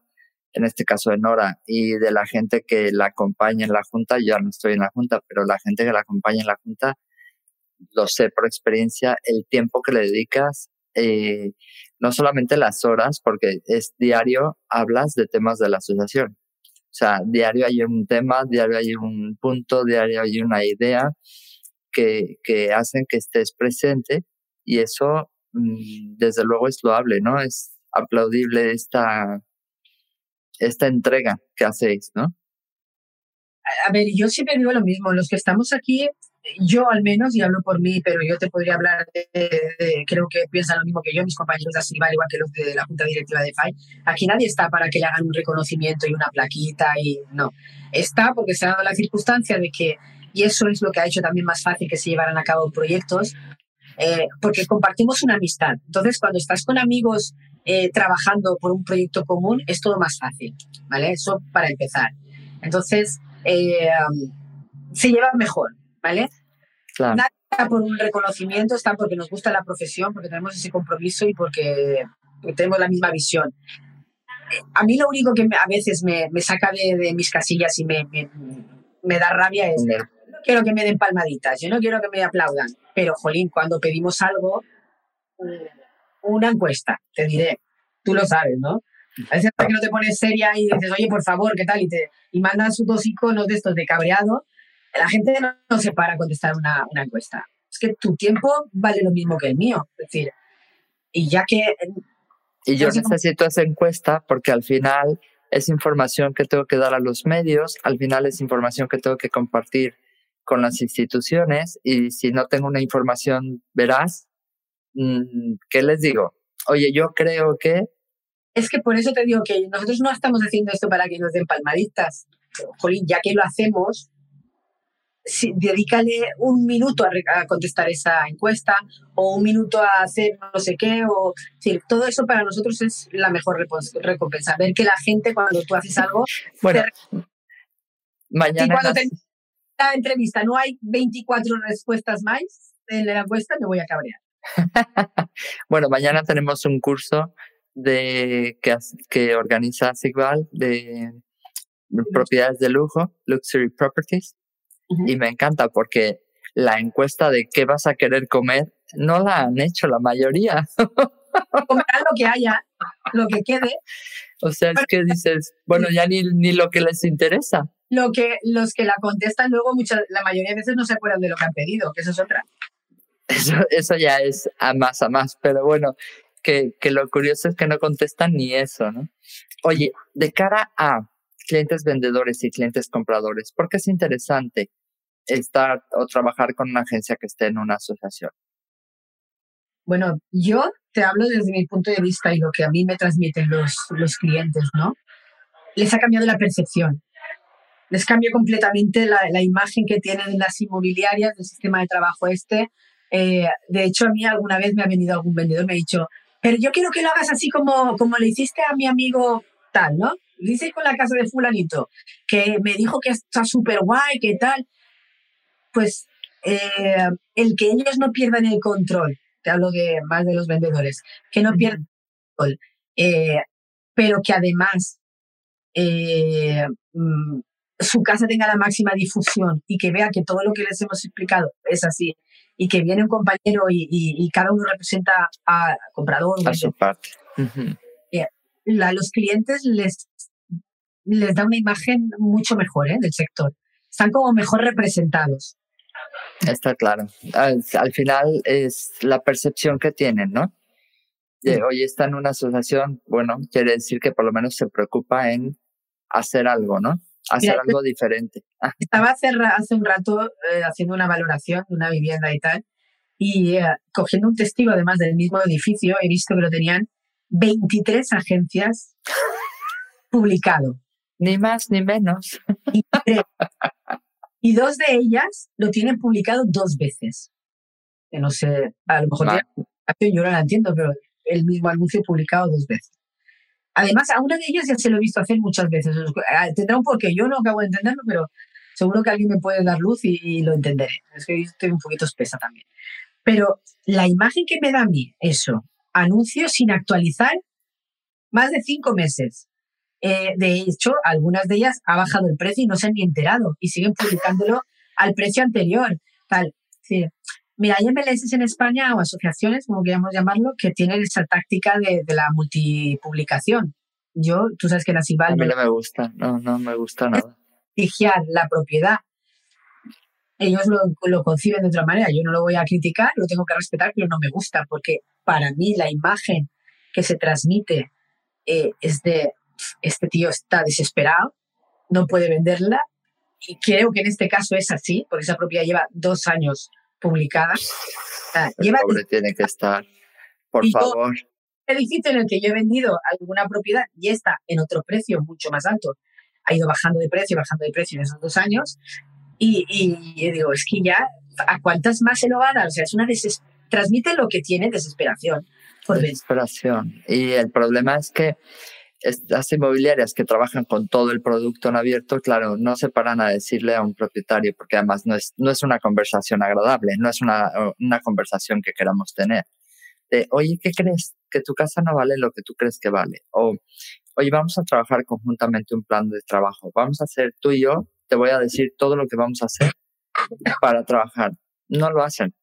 Speaker 2: en este caso de Nora, y de la gente que la acompaña en la junta, yo no estoy en la junta, pero la gente que la acompaña en la junta, lo sé por experiencia, el tiempo que le dedicas, eh, no solamente las horas, porque es diario, hablas de temas de la asociación. Sea, diario hay un tema, diario hay un punto, diario hay una idea que, que hacen que estés presente y eso, mm, desde luego, es loable, ¿no? Es aplaudible esta, esta entrega que hacéis, ¿no?
Speaker 1: A ver, yo siempre digo lo mismo, los que estamos aquí yo al menos, y hablo por mí, pero yo te podría hablar creo que piensan lo mismo que yo, mis compañeros de Asival, igual que los de la Junta Directiva de FAI. Aquí nadie está para que le hagan un reconocimiento y una plaquita y no. Está porque se ha dado la circunstancia de que, y eso es lo que ha hecho también más fácil que se llevaran a cabo proyectos, eh, porque compartimos una amistad. Entonces, cuando estás con amigos eh, trabajando por un proyecto común, es todo más fácil, ¿vale? Eso para empezar. Entonces, eh, se lleva mejor. ¿Vale? Nada por un reconocimiento, está porque nos gusta la profesión, porque tenemos ese compromiso y porque, tenemos la misma visión. A mí lo único que a veces me, me saca de, de, mis casillas y me, me, me da rabia es, no quiero que me den palmaditas, yo no quiero que me aplaudan, pero, jolín, cuando pedimos algo, una encuesta, te diré, tú lo sabes, ¿no? A veces que no te pones seria y dices, oye, por favor, ¿qué tal? Y, te, y mandan sus dos iconos de estos de cabreado la gente no, se para a contestar una, una, encuesta. Es que tu tiempo vale lo mismo que el mío. Es decir, y ya que...
Speaker 2: Y yo necesito esa encuesta porque al final es información que tengo que dar a los medios, al final es información que tengo que compartir con las instituciones y si no tengo una información veraz, mm, ¿qué les digo? Oye, yo creo que...
Speaker 1: Es que por eso te digo que nosotros no estamos haciendo esto para que nos den palmaditas. Jolín, ya que lo hacemos, dedícale un minuto a, contestar esa encuesta o un minuto a hacer no sé qué. O, todo eso para nosotros es la mejor recompensa. Ver que la gente cuando tú haces algo...
Speaker 2: Bueno, mañana...
Speaker 1: Y cuando la entrevista no hay 24 respuestas más en la encuesta, me voy a cabrear.
Speaker 2: bueno, mañana tenemos un curso de que, que organiza Sigval de propiedades de lujo, Luxury Properties y me encanta porque la encuesta de qué vas a querer comer no la han hecho la mayoría.
Speaker 1: Comerán lo que haya, lo que quede.
Speaker 2: O sea, es que dices, bueno, ya ni, ni lo que les interesa.
Speaker 1: Lo que los que la contestan luego, muchas, la mayoría de veces no se acuerdan de lo que han pedido, que eso es otra.
Speaker 2: Eso, eso ya es a más a más, pero bueno, que, que lo curioso es que no contestan ni eso, ¿no? Oye, de cara a clientes vendedores y clientes compradores, ¿por qué es interesante estar o trabajar con una agencia que esté en una asociación?
Speaker 1: Bueno, yo te hablo desde mi punto de vista y lo que a mí me transmiten los, los clientes, ¿no? Les ha cambiado la percepción. Les cambia completamente la, la imagen que tienen las inmobiliarias del sistema de trabajo este. Eh, de hecho, a mí alguna vez me ha venido algún vendedor me ha dicho, pero yo quiero que lo hagas así como, como le hiciste a mi amigo tal, ¿no? dice con la casa de fulanito, que me dijo que está súper guay, que tal, pues eh, el que ellos no pierdan el control, te hablo de, más de los vendedores, que no pierdan el control, eh, pero que además eh, mm, su casa tenga la máxima difusión y que vea que todo lo que les hemos explicado es así y que viene un compañero y, cada uno representa a comprador.
Speaker 2: A su parte.
Speaker 1: A los clientes les les da una imagen mucho mejor ¿eh? del sector. Están como mejor representados.
Speaker 2: Está claro. Al, final es la percepción que tienen, ¿no? De, hoy está en una asociación, bueno, quiere decir que por lo menos se preocupa en hacer algo, ¿no? Hacer algo diferente.
Speaker 1: Ah. Estaba hace, hace un rato eh, haciendo una valoración de una vivienda y tal, y eh, cogiendo un testigo además del mismo edificio, he visto que lo tenían 23 agencias publicado.
Speaker 2: Ni más ni menos.
Speaker 1: Y, dos de ellas lo tienen publicado dos veces. Que no sé, a lo mejor yo no la entiendo, pero el mismo anuncio publicado dos veces. Además, a una de ellas ya se lo he visto hacer muchas veces. Ah, tendrá un porqué, yo no acabo de entenderlo, pero seguro que alguien me puede dar luz y, lo entenderé. Es que estoy un poquito espesa también. Pero la imagen que me da a mí, eso, anuncio sin actualizar, más de cinco meses Eh, de hecho, algunas de ellas ha bajado el precio y no se han ni enterado y siguen publicándolo al precio anterior. Tal. Sí. Mira, hay MLS en España o asociaciones, como queramos llamarlo, que tienen esa táctica de, de la multipublicación. Yo, tú sabes que la
Speaker 2: A mí no me gusta, no, no me gusta nada.
Speaker 1: Prestigiar la propiedad. Ellos lo, lo conciben de otra manera. Yo no lo voy a criticar, lo tengo que respetar, pero no me gusta, porque para mí la imagen que se transmite eh, es de este tío está desesperado, no puede venderla. Y creo que en este caso es así, porque esa propiedad lleva dos años publicada.
Speaker 2: El pobre tiene que estar, por favor.
Speaker 1: El edificio en el que yo he vendido alguna propiedad y está en otro precio mucho más alto, ha ido bajando de precio, bajando de precio en esos dos años. Y, y, digo, es que ya, ¿a cuántas más se lo va a dar? O sea, es una transmite lo que tiene desesperación.
Speaker 2: Por desesperación. Y el problema es que estas inmobiliarias que trabajan con todo el producto en abierto, claro, no se paran a decirle a un propietario, porque además no es, no es una conversación agradable, no es una, una conversación que queramos tener. De, oye, ¿qué crees? Que tu casa no vale lo que tú crees que vale. O, oye, vamos a trabajar conjuntamente un plan de trabajo. Vamos a hacer tú y yo, te voy a decir todo lo que vamos a hacer para trabajar. No lo hacen,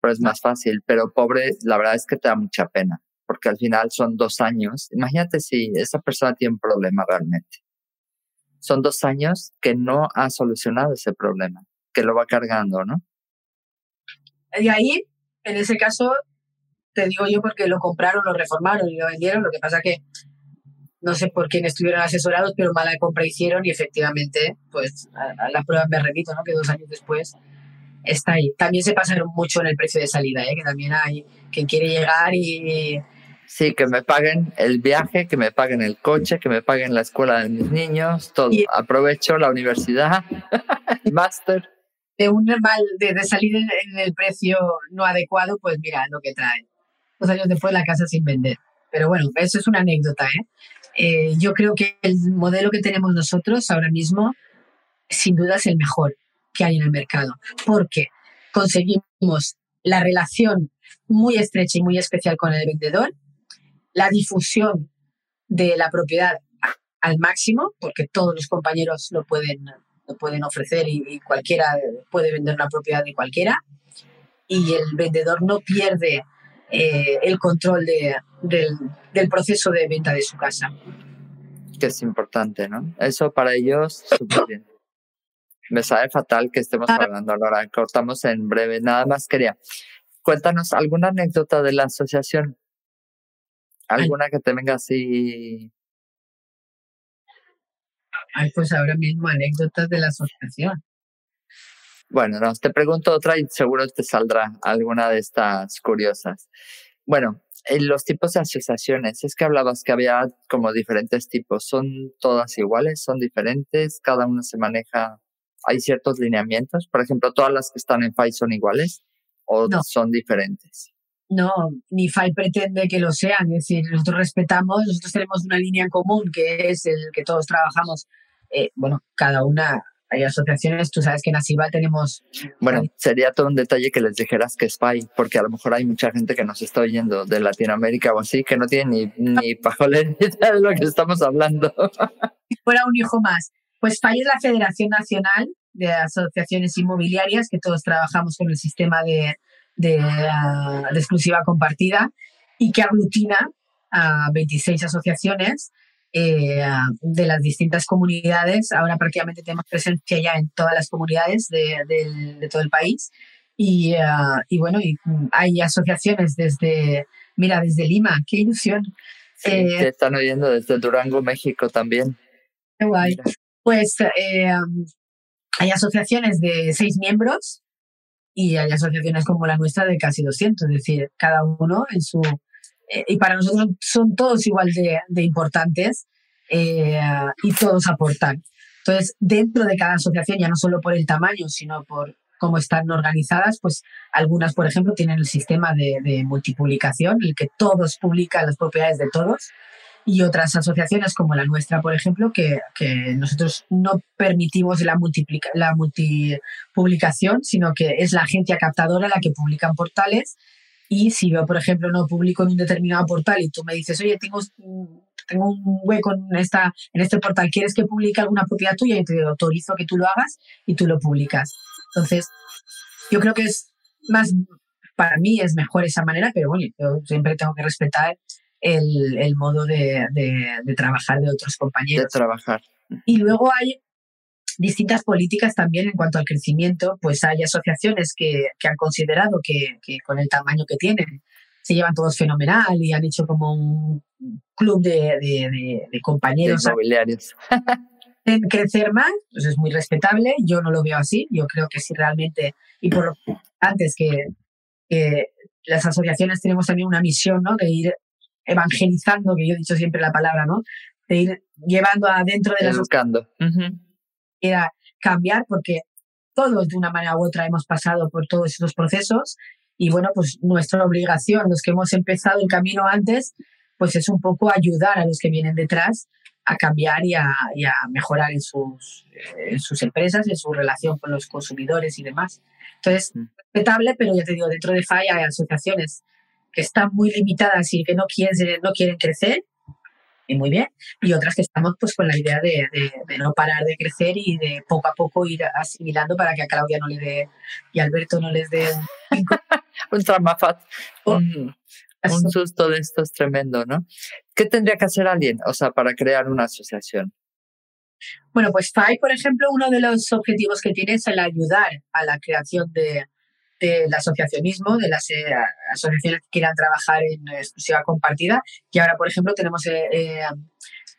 Speaker 2: pero es más fácil. Pero pobre, la verdad es que te da mucha pena porque al final son dos años. Imagínate si esa persona tiene un problema realmente. Son dos años que no ha solucionado ese problema, que lo va cargando, ¿no?
Speaker 1: Y ahí, en ese caso, te digo yo porque lo compraron, lo reformaron y lo vendieron. Lo que pasa que no sé por quién estuvieron asesorados, pero mala compra hicieron y efectivamente, pues a, las pruebas me repito, ¿no? Que dos años después está ahí. También se pasaron mucho en el precio de salida, ¿eh? que también hay quien quiere llegar y
Speaker 2: Sí, que me paguen el viaje, que me paguen el coche, que me paguen la escuela de mis niños, todo. Aprovecho la universidad, el máster.
Speaker 1: De un mal, de, salir en, el precio no adecuado, pues mira lo que trae. Dos años después la casa sin vender. Pero bueno, eso es una anécdota. ¿eh? Eh, yo creo que el modelo que tenemos nosotros ahora mismo, sin duda, es el mejor que hay en el mercado. Porque conseguimos la relación muy estrecha y muy especial con el vendedor la difusión de la propiedad al máximo, porque todos los compañeros lo pueden, lo pueden ofrecer y, cualquiera puede vender una propiedad de cualquiera, y el vendedor no pierde eh, el control de, del, proceso de venta de su casa.
Speaker 2: Que es importante, ¿no? Eso para ellos, súper bien. Me sabe fatal que estemos hablando ahora. Cortamos en breve. Nada más quería. Cuéntanos alguna anécdota de la asociación ¿Alguna que te venga así?
Speaker 1: Ay, pues ahora mismo anécdotas de la asociación.
Speaker 2: Bueno, no, te pregunto otra y seguro te saldrá alguna de estas curiosas. Bueno, en los tipos de asociaciones, es que hablabas que había como diferentes tipos. ¿Son todas iguales? ¿Son diferentes? ¿Cada una se maneja? ¿Hay ciertos lineamientos? Por ejemplo, ¿todas las que están en FAI son iguales o son diferentes?
Speaker 1: No, ni FAI pretende que lo sean. Es decir, nosotros respetamos, nosotros tenemos una línea en común que es el que todos trabajamos. Eh, bueno, cada una, hay asociaciones, tú sabes que en Asiba tenemos.
Speaker 2: Bueno, sería todo un detalle que les dijeras que es FAI, porque a lo mejor hay mucha gente que nos está oyendo de Latinoamérica o así, que no tiene ni, ni pajolera de lo que estamos hablando.
Speaker 1: Fuera un hijo más. Pues FAI es la Federación Nacional de Asociaciones Inmobiliarias, que todos trabajamos con el sistema de de, exclusiva compartida y que aglutina a 26 asociaciones eh, de las distintas comunidades. Ahora prácticamente tenemos presencia ya en todas las comunidades de, todo el país. Y, ah, y, bueno, y hay asociaciones desde, mira, desde Lima, qué ilusión.
Speaker 2: Sí, eh, están oyendo desde Durango, México también.
Speaker 1: Qué guay. Pues eh, hay asociaciones de seis miembros y hay asociaciones como la nuestra de casi 200, es decir, cada uno en su... Eh, y para nosotros son todos igual de, de importantes eh, y todos aportan. Entonces, dentro de cada asociación, ya no solo por el tamaño, sino por cómo están organizadas, pues algunas, por ejemplo, tienen el sistema de, de multipublicación, el que todos publican las propiedades de todos y otras asociaciones como la nuestra, por ejemplo, que, que nosotros no permitimos la, la multipublicación, sino que es la agencia captadora la que publica en portales. Y si yo, por ejemplo, no publico en un determinado portal y tú me dices, oye, tengo tengo un hueco en, esta, en este portal, ¿quieres que publique alguna propiedad tuya? Y te autorizo que tú lo hagas y tú lo publicas. Entonces, yo creo que es más, para mí es mejor esa manera, pero bueno, yo siempre tengo que respetar el, el modo de, de, trabajar de otros compañeros.
Speaker 2: De trabajar.
Speaker 1: Y luego hay distintas políticas también en cuanto al crecimiento, pues hay asociaciones que, que han considerado que, que, con el tamaño que tienen se llevan todos fenomenal y han hecho como un club de, de, de, compañeros.
Speaker 2: inmobiliarios.
Speaker 1: en crecer más, pues es muy respetable. Yo no lo veo así. Yo creo que si realmente, y por antes que, que las asociaciones tenemos también una misión, ¿no? De ir evangelizando, que yo he dicho siempre la palabra, ¿no? De ir llevando adentro de las...
Speaker 2: Educando.
Speaker 1: Era cambiar porque todos de una manera u otra hemos pasado por todos esos procesos y bueno, pues nuestra obligación, los que hemos empezado el camino antes, pues es un poco ayudar a los que vienen detrás a cambiar y a, y a mejorar en sus, en sus empresas, en su relación con los consumidores y demás. Entonces, mm. respetable, pero ya te digo, dentro de FAI hay asociaciones que están muy limitadas y que no quieren, no quieren crecer, y muy bien, y otras que estamos pues con la idea de, de, no parar de crecer y de poco a poco ir asimilando para que a Claudia no le dé y a Alberto no les dé
Speaker 2: un, un tramafat, oh, un, un susto de esto es tremendo, ¿no? ¿Qué tendría que hacer alguien, o sea, para crear una asociación?
Speaker 1: Bueno, pues FAI, por ejemplo, uno de los objetivos que tiene es el ayudar a la creación de, del asociacionismo, de las eh, asociaciones que quieran trabajar en exclusiva compartida. Y ahora, por ejemplo, tenemos eh, eh,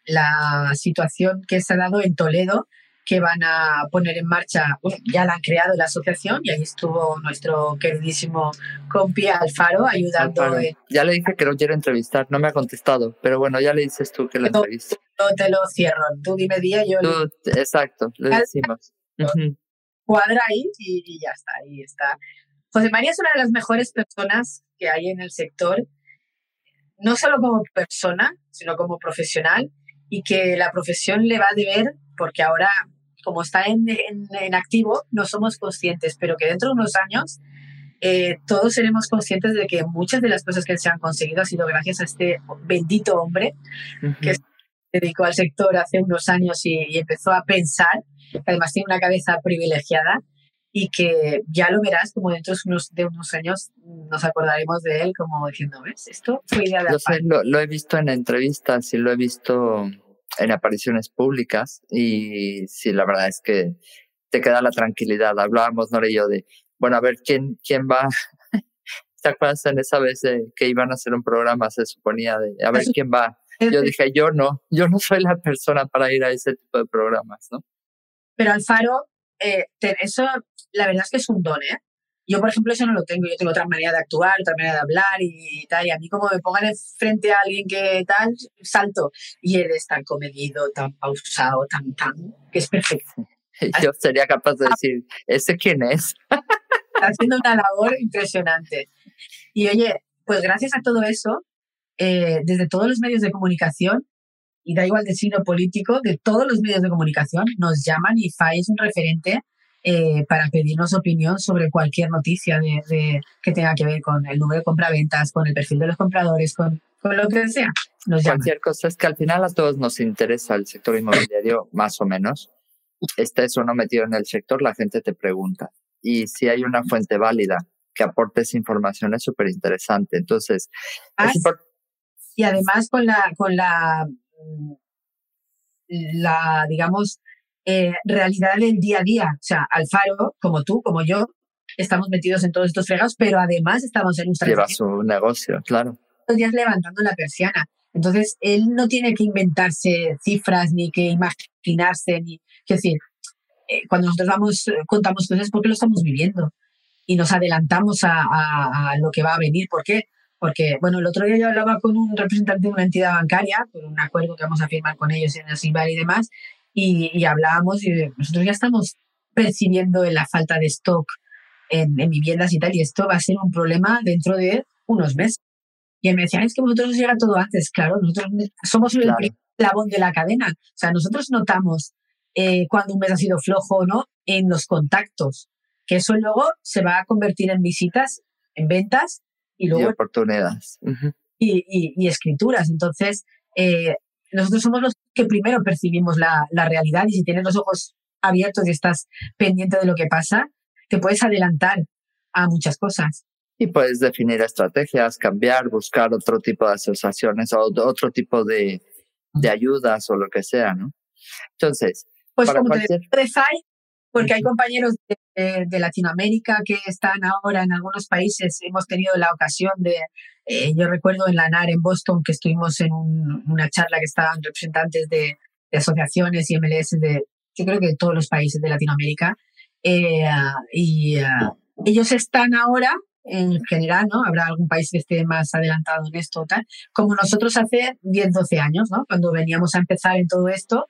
Speaker 1: la situación que se ha dado en Toledo, que van a poner en marcha, ya la han creado la asociación y ahí estuvo nuestro queridísimo compi Alfaro ayudando.
Speaker 2: Ya le dije que lo quiero entrevistar, no me ha contestado, pero bueno, ya le dices tú que lo entreviste.
Speaker 1: No te lo cierro, tú dime día, yo...
Speaker 2: Exacto, le decimos.
Speaker 1: Cuadra ahí y, y ya está, ahí está. José María es una de las mejores personas que hay en el sector, no solo como persona, sino como profesional, y que la profesión le va a deber, porque ahora, como está en, en, activo, no somos conscientes, pero que dentro de unos años eh, todos seremos conscientes de que muchas de las cosas que se han conseguido ha sido gracias a este bendito hombre que se dedicó al sector hace unos años y, y empezó a pensar, además tiene una cabeza privilegiada y que ya lo verás como dentro de unos, de unos años nos acordaremos de él como diciendo, ¿ves? Esto fue idea de...
Speaker 2: Yo lo, he visto en entrevistas y lo he visto en apariciones públicas y sí, la verdad es que te queda la tranquilidad. Hablábamos, Nora y yo, de, bueno, a ver, ¿quién, quién va? ¿Te acuerdas en esa vez que iban a hacer un programa? Se suponía de, a ver, ¿quién va? Yo dije, yo no, yo no soy la persona para ir a ese tipo de programas, ¿no?
Speaker 1: Pero Alfaro, eh, eso la verdad es que es un don, ¿eh? Yo, por ejemplo, eso no lo tengo. Yo tengo otra manera de actuar, otra manera de hablar y tal. Y a mí, como me pongan frente a alguien que tal, salto. Y eres tan comedido, tan pausado, tan, tan, que es perfecto.
Speaker 2: Yo sería capaz de decir, ¿ese quién es?
Speaker 1: Está haciendo una labor impresionante. Y oye, pues gracias a todo eso, eh, desde todos los medios de comunicación, y da igual de signo político, de todos los medios de comunicación, nos llaman y FAI es un referente eh, para pedirnos opinión sobre cualquier noticia de, que tenga que ver con el número de compraventas, con el perfil de los compradores, con, con lo que sea.
Speaker 2: Cualquier cosa es que al final a todos nos interesa el sector inmobiliario, más o menos. Estés o no metido en el sector, la gente te pregunta. Y si hay una fuente válida que aporte esa información es súper interesante. Entonces,
Speaker 1: y además con la, con la, la, digamos, eh, realidad del día a día. O sea, Alfaro, como tú, como yo, estamos metidos en todos estos fregados, pero además estamos en un
Speaker 2: Lleva su negocio, claro.
Speaker 1: Los días levantando la persiana. Entonces, él no tiene que inventarse cifras ni que imaginarse, ni. Es decir, eh, cuando nosotros vamos, contamos cosas porque lo estamos viviendo y nos adelantamos a, a, lo que va a venir. ¿Por qué? Porque, bueno, el otro día yo hablaba con un representante de una entidad bancaria, por un acuerdo que vamos a firmar con ellos en el y demás, y, hablábamos y nosotros ya estamos percibiendo la falta de stock en, viviendas y tal, y esto va a ser un problema dentro de unos meses. Y él me decía, es que vosotros os llega todo antes, claro, nosotros somos el eslabón de la cadena. O sea, nosotros notamos eh, cuando un mes ha sido flojo o no en los contactos, que eso luego se va a convertir en visitas, en ventas y luego...
Speaker 2: oportunidades.
Speaker 1: y, y, escrituras. Entonces, eh, nosotros somos los que primero percibimos la, la realidad y si tienes los ojos abiertos y estás pendiente de lo que pasa, te puedes adelantar a muchas cosas.
Speaker 2: Y puedes definir estrategias, cambiar, buscar otro tipo de asociaciones o otro tipo de, de ayudas o lo que sea, ¿no? Entonces,
Speaker 1: pues como te porque hay compañeros de, Latinoamérica que están ahora en algunos países. Hemos tenido la ocasión de, eh, yo recuerdo en la NAR en Boston que estuvimos en una charla que estaban representantes de, asociaciones y MLS de, yo creo que de todos los países de Latinoamérica. Eh, y eh, ellos están ahora, en general, ¿no? Habrá algún país que esté más adelantado en esto, tal, como nosotros hace 10, 12 años, ¿no? Cuando veníamos a empezar en todo esto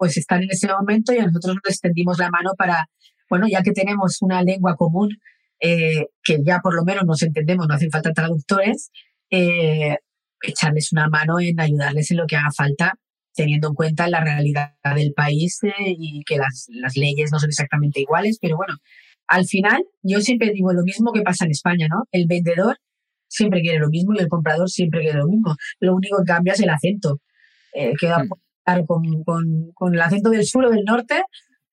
Speaker 1: pues están en ese momento y nosotros nos extendimos la mano para, bueno, ya que tenemos una lengua común, eh, que ya por lo menos nos entendemos, no hacen falta traductores, eh, echarles una mano en ayudarles en lo que haga falta, teniendo en cuenta la realidad del país eh, y que las, las leyes no son exactamente iguales, pero bueno, al final yo siempre digo lo mismo que pasa en España, ¿no? El vendedor siempre quiere lo mismo y el comprador siempre quiere lo mismo. Lo único que cambia es el acento. Eh, queda hmm con, con, con, el acento del sur o del norte,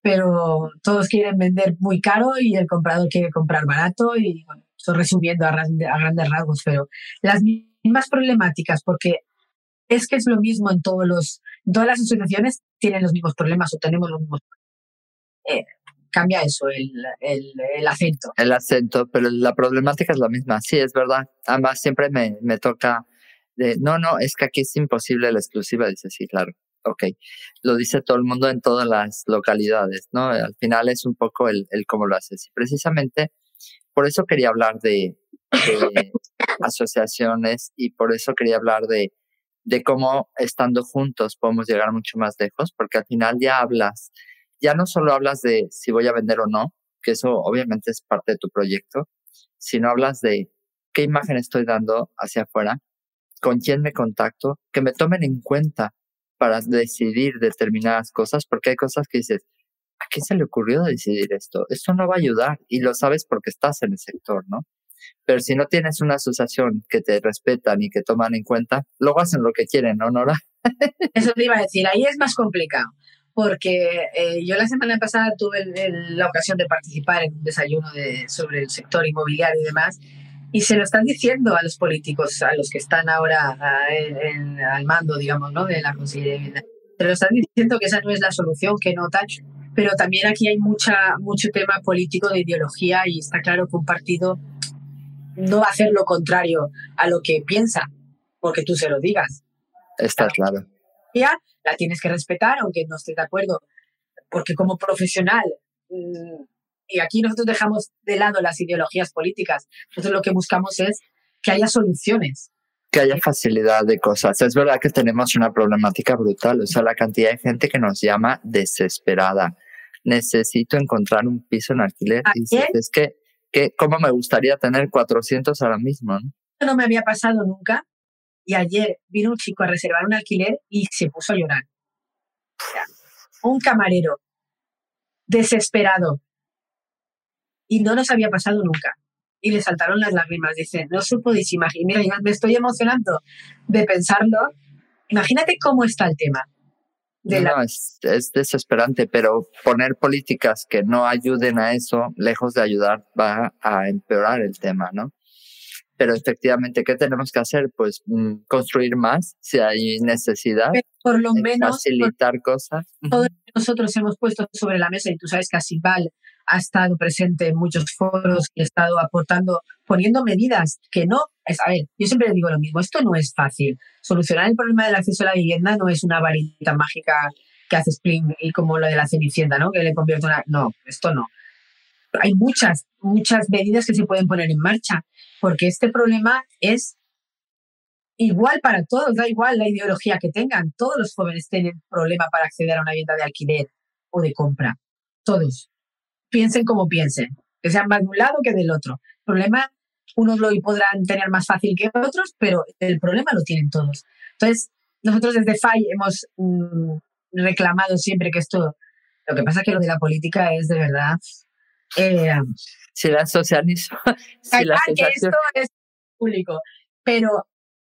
Speaker 1: pero todos quieren vender muy caro y el comprador quiere comprar barato y bueno, estoy resumiendo a, a grandes rasgos, pero las mismas problemáticas, porque es que es lo mismo en todos los, todas las asociaciones tienen los mismos problemas o tenemos los mismos eh, cambia eso, el, el, el, acento.
Speaker 2: El acento, pero la problemática es la misma. Sí, es verdad. Además, siempre me, me toca de, no, no, es que aquí es imposible la exclusiva. Dice, sí, claro ok, lo dice todo el mundo en todas las localidades, ¿no? Al final es un poco el, el cómo lo haces. Y precisamente por eso quería hablar de, asociaciones y por eso quería hablar de, de cómo estando juntos podemos llegar mucho más lejos, porque al final ya hablas, ya no solo hablas de si voy a vender o no, que eso obviamente es parte de tu proyecto, sino hablas de qué imagen estoy dando hacia afuera, con quién me contacto, que me tomen en cuenta para decidir determinadas cosas, porque hay cosas que dices, ¿a quién se le ocurrió decidir esto? Esto no va a ayudar y lo sabes porque estás en el sector, ¿no? Pero si no tienes una asociación que te respetan y que toman en cuenta, luego hacen lo que quieren, ¿no, Nora?
Speaker 1: Eso te iba a decir, ahí es más complicado, porque eh, yo la semana pasada tuve la ocasión de participar en un desayuno de, sobre el sector inmobiliario y demás, y se lo están diciendo a los políticos, a los que están ahora en, al mando, digamos, ¿no? de la Consejería de Vivienda. Se lo están diciendo que esa no es la solución, que no tal. Pero también aquí hay mucha, mucho tema político de ideología y está claro que un partido no va a hacer lo contrario a lo que piensa, porque tú se lo digas.
Speaker 2: Está claro.
Speaker 1: Ya la tienes que respetar, aunque no estés de acuerdo, porque como profesional mm, y aquí nosotros dejamos de lado las ideologías políticas. Nosotros lo que buscamos es que haya soluciones.
Speaker 2: Que haya facilidad de cosas. Es verdad que tenemos una problemática brutal. O sea, la cantidad de gente que nos llama desesperada. Necesito encontrar un piso en alquiler. Y es que, que, ¿cómo me gustaría tener 400 ahora mismo? ¿no?
Speaker 1: no me había pasado nunca. Y ayer vino un chico a reservar un alquiler y se puso a llorar. Un camarero desesperado y no nos había pasado nunca. Y le saltaron las lágrimas. Dice, no se podéis imaginar. Me estoy emocionando de pensarlo. Imagínate cómo está el tema.
Speaker 2: no, es, es, desesperante, pero poner políticas que no ayuden a eso, lejos de ayudar, va a empeorar el tema, ¿no? Pero efectivamente, ¿qué tenemos que hacer? Pues mm, construir más si hay necesidad.
Speaker 1: por lo menos.
Speaker 2: Facilitar cosas.
Speaker 1: Todos nosotros hemos puesto sobre la mesa, y tú sabes que Asibal ha estado presente en muchos foros y ha estado aportando, poniendo medidas que no, es, a ver, yo siempre digo lo mismo, esto no es fácil. Solucionar el problema del acceso a la vivienda no es una varita mágica que hace Spring y como lo de la cenicienta, ¿no? Que le convierte una... No, esto no. Hay muchas, muchas medidas que se pueden poner en marcha, porque este problema es igual para todos, da igual la ideología que tengan. Todos los jóvenes tienen problema para acceder a una vivienda de alquiler o de compra. Todos piensen como piensen, que sean más de un lado que del otro. El problema, unos lo podrán tener más fácil que otros, pero el problema lo tienen todos. Entonces, nosotros desde FAI hemos mm, reclamado siempre que esto, lo que pasa es que lo de la política es de verdad... Eh,
Speaker 2: si la socialismo... Si
Speaker 1: la que esto es público, pero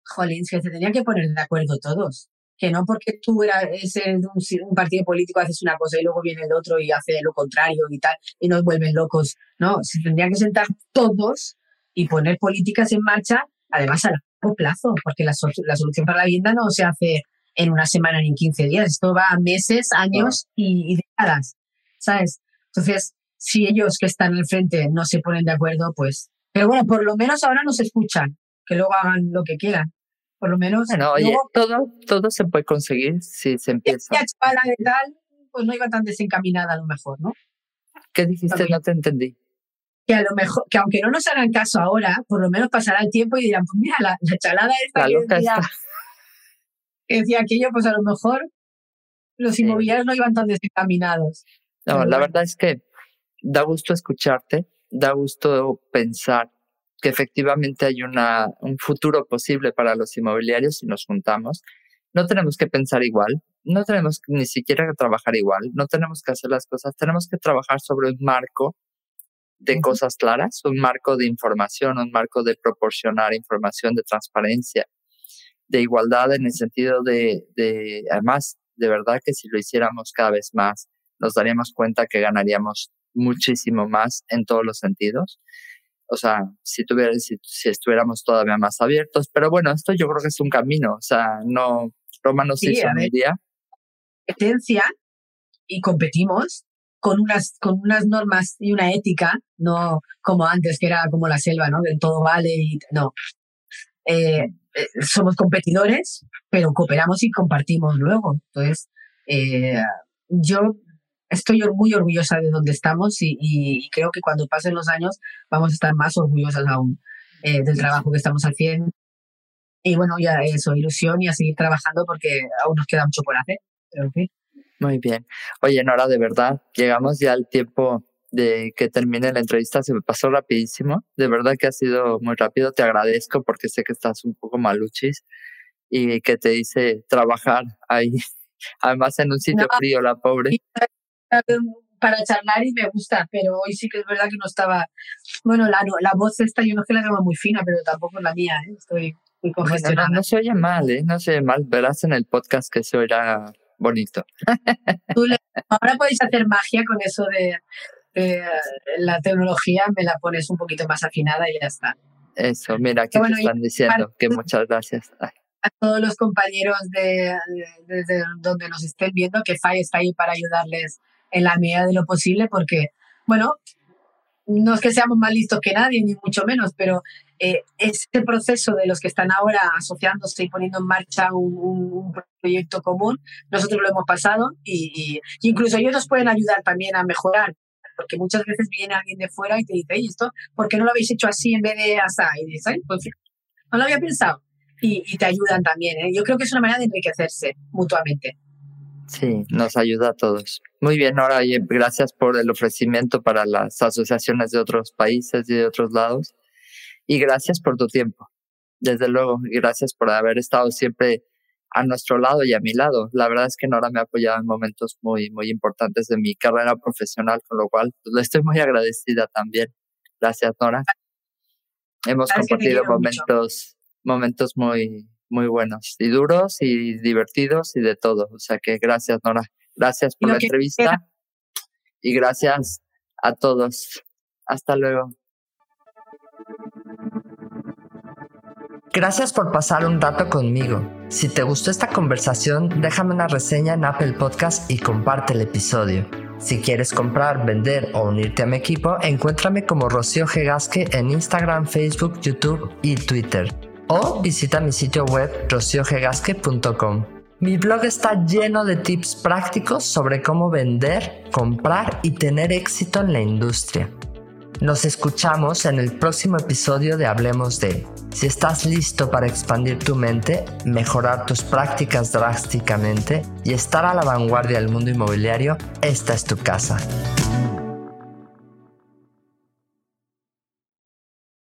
Speaker 1: jolín, que se tenían que poner de acuerdo todos. Que no porque tú eres un, un partido político haces una cosa y luego viene el otro y hace lo contrario y tal, y nos vuelven locos. No, se tendrían que sentar todos y poner políticas en marcha, además a largo plazo, porque la, la solución para la vivienda no se hace en una semana ni en 15 días, esto va a meses, años y, y décadas, ¿sabes? Entonces, si ellos que están al frente no se ponen de acuerdo, pues... Pero bueno, por lo menos ahora nos escuchan, que luego hagan lo que quieran. Por lo menos...
Speaker 2: Bueno, oye, todo, todo se puede conseguir si se empieza.
Speaker 1: chavala de tal, pues no iba tan desencaminada a lo mejor, ¿no?
Speaker 2: ¿Qué dijiste? No te entendí.
Speaker 1: Que a lo mejor, que aunque no nos hagan caso ahora, por lo menos pasará el tiempo y dirán, pues mira, la, chalada esta que, decía, que decía aquello, pues a lo mejor los inmobiliarios no iban tan desencaminados.
Speaker 2: No, la verdad es que da gusto escucharte, da gusto pensar que efectivamente hay una, un futuro posible para los inmobiliarios si nos juntamos. No tenemos que pensar igual, no tenemos ni siquiera que trabajar igual, no tenemos que hacer las cosas, tenemos que trabajar sobre un marco de cosas claras, un marco de información, un marco de proporcionar información, de transparencia, de igualdad en el sentido de, de, además, de verdad que si lo hiciéramos cada vez más, nos daríamos cuenta que ganaríamos muchísimo más en todos los sentidos. O sea, si, tuviera, si, estuviéramos todavía más abiertos. Pero bueno, esto yo creo que es un camino. O sea, no, Roma no se hizo un día.
Speaker 1: Competencia y competimos con unas, con unas normas y una ética, no como antes, que era como la selva, ¿no? De todo vale y no. Eh, eh, somos competidores, pero cooperamos y compartimos luego. Entonces, eh, yo estoy muy orgullosa de donde estamos y, creo que cuando pasen los años vamos a estar más orgullosas aún eh, del trabajo que estamos haciendo. Y bueno, ya eso, ilusión y a seguir trabajando porque aún nos queda mucho por hacer.
Speaker 2: Muy bien. Oye, Nora, de verdad, llegamos ya al tiempo de que termine la entrevista. Se me pasó rapidísimo. De verdad que ha sido muy rápido. Te agradezco porque sé que estás un poco maluchis y que te hice trabajar ahí. Además, en un sitio frío, la pobre
Speaker 1: para charlar y me gusta, pero hoy sí que es verdad que no estaba. Bueno, la, la voz esta, yo no es que la tengo muy fina, pero tampoco es la mía, ¿eh? estoy muy congestionada.
Speaker 2: no, se oye mal, ¿eh? No se oye mal. Verás en el podcast que se oirá bonito.
Speaker 1: ahora podéis hacer magia con eso de, la tecnología, me la pones un poquito más afinada y ya está.
Speaker 2: Eso, mira, que te están diciendo que muchas gracias.
Speaker 1: A todos los compañeros de, desde donde nos estén viendo, que FAI está ahí para ayudarles en la medida de lo posible, porque, bueno, no es que seamos más listos que nadie, ni mucho menos, pero eh, este proceso de los que están ahora asociándose y poniendo en marcha un, proyecto común, nosotros lo hemos pasado y, incluso ellos nos pueden ayudar también a mejorar, porque muchas veces viene alguien de fuera y te dice, ¿y esto por qué no lo habéis hecho así en vez de así? Y dices, pues no lo había pensado. Y, te ayudan también. ¿eh? Yo creo que es una manera de enriquecerse mutuamente.
Speaker 2: Sí, nos ayuda a todos. Muy bien, Nora, y gracias por el ofrecimiento para las asociaciones de otros países y de otros lados. Y gracias por tu tiempo. Desde luego, y gracias por haber estado siempre a nuestro lado y a mi lado. La verdad es que Nora me ha apoyado en momentos muy, muy importantes de mi carrera profesional, con lo cual pues, le estoy muy agradecida también. Gracias, Nora. Hemos compartido momentos, momentos muy, muy buenos y duros y divertidos y de todo. O sea que gracias, Nora. Gracias por la entrevista y gracias a todos. Hasta luego.
Speaker 3: Gracias por pasar un rato conmigo. Si te gustó esta conversación, déjame una reseña en Apple Podcast y comparte el episodio. Si quieres comprar, vender o unirte a mi equipo, encuéntrame como Rocío Gegasque en Instagram, Facebook, YouTube y Twitter o visita mi sitio web rociogegasque.com. Mi blog está lleno de tips prácticos sobre cómo vender, comprar y tener éxito en la industria. Nos escuchamos en el próximo episodio de Hablemos de. Si estás listo para expandir tu mente, mejorar tus prácticas drásticamente y estar a la vanguardia del mundo inmobiliario, esta es tu casa.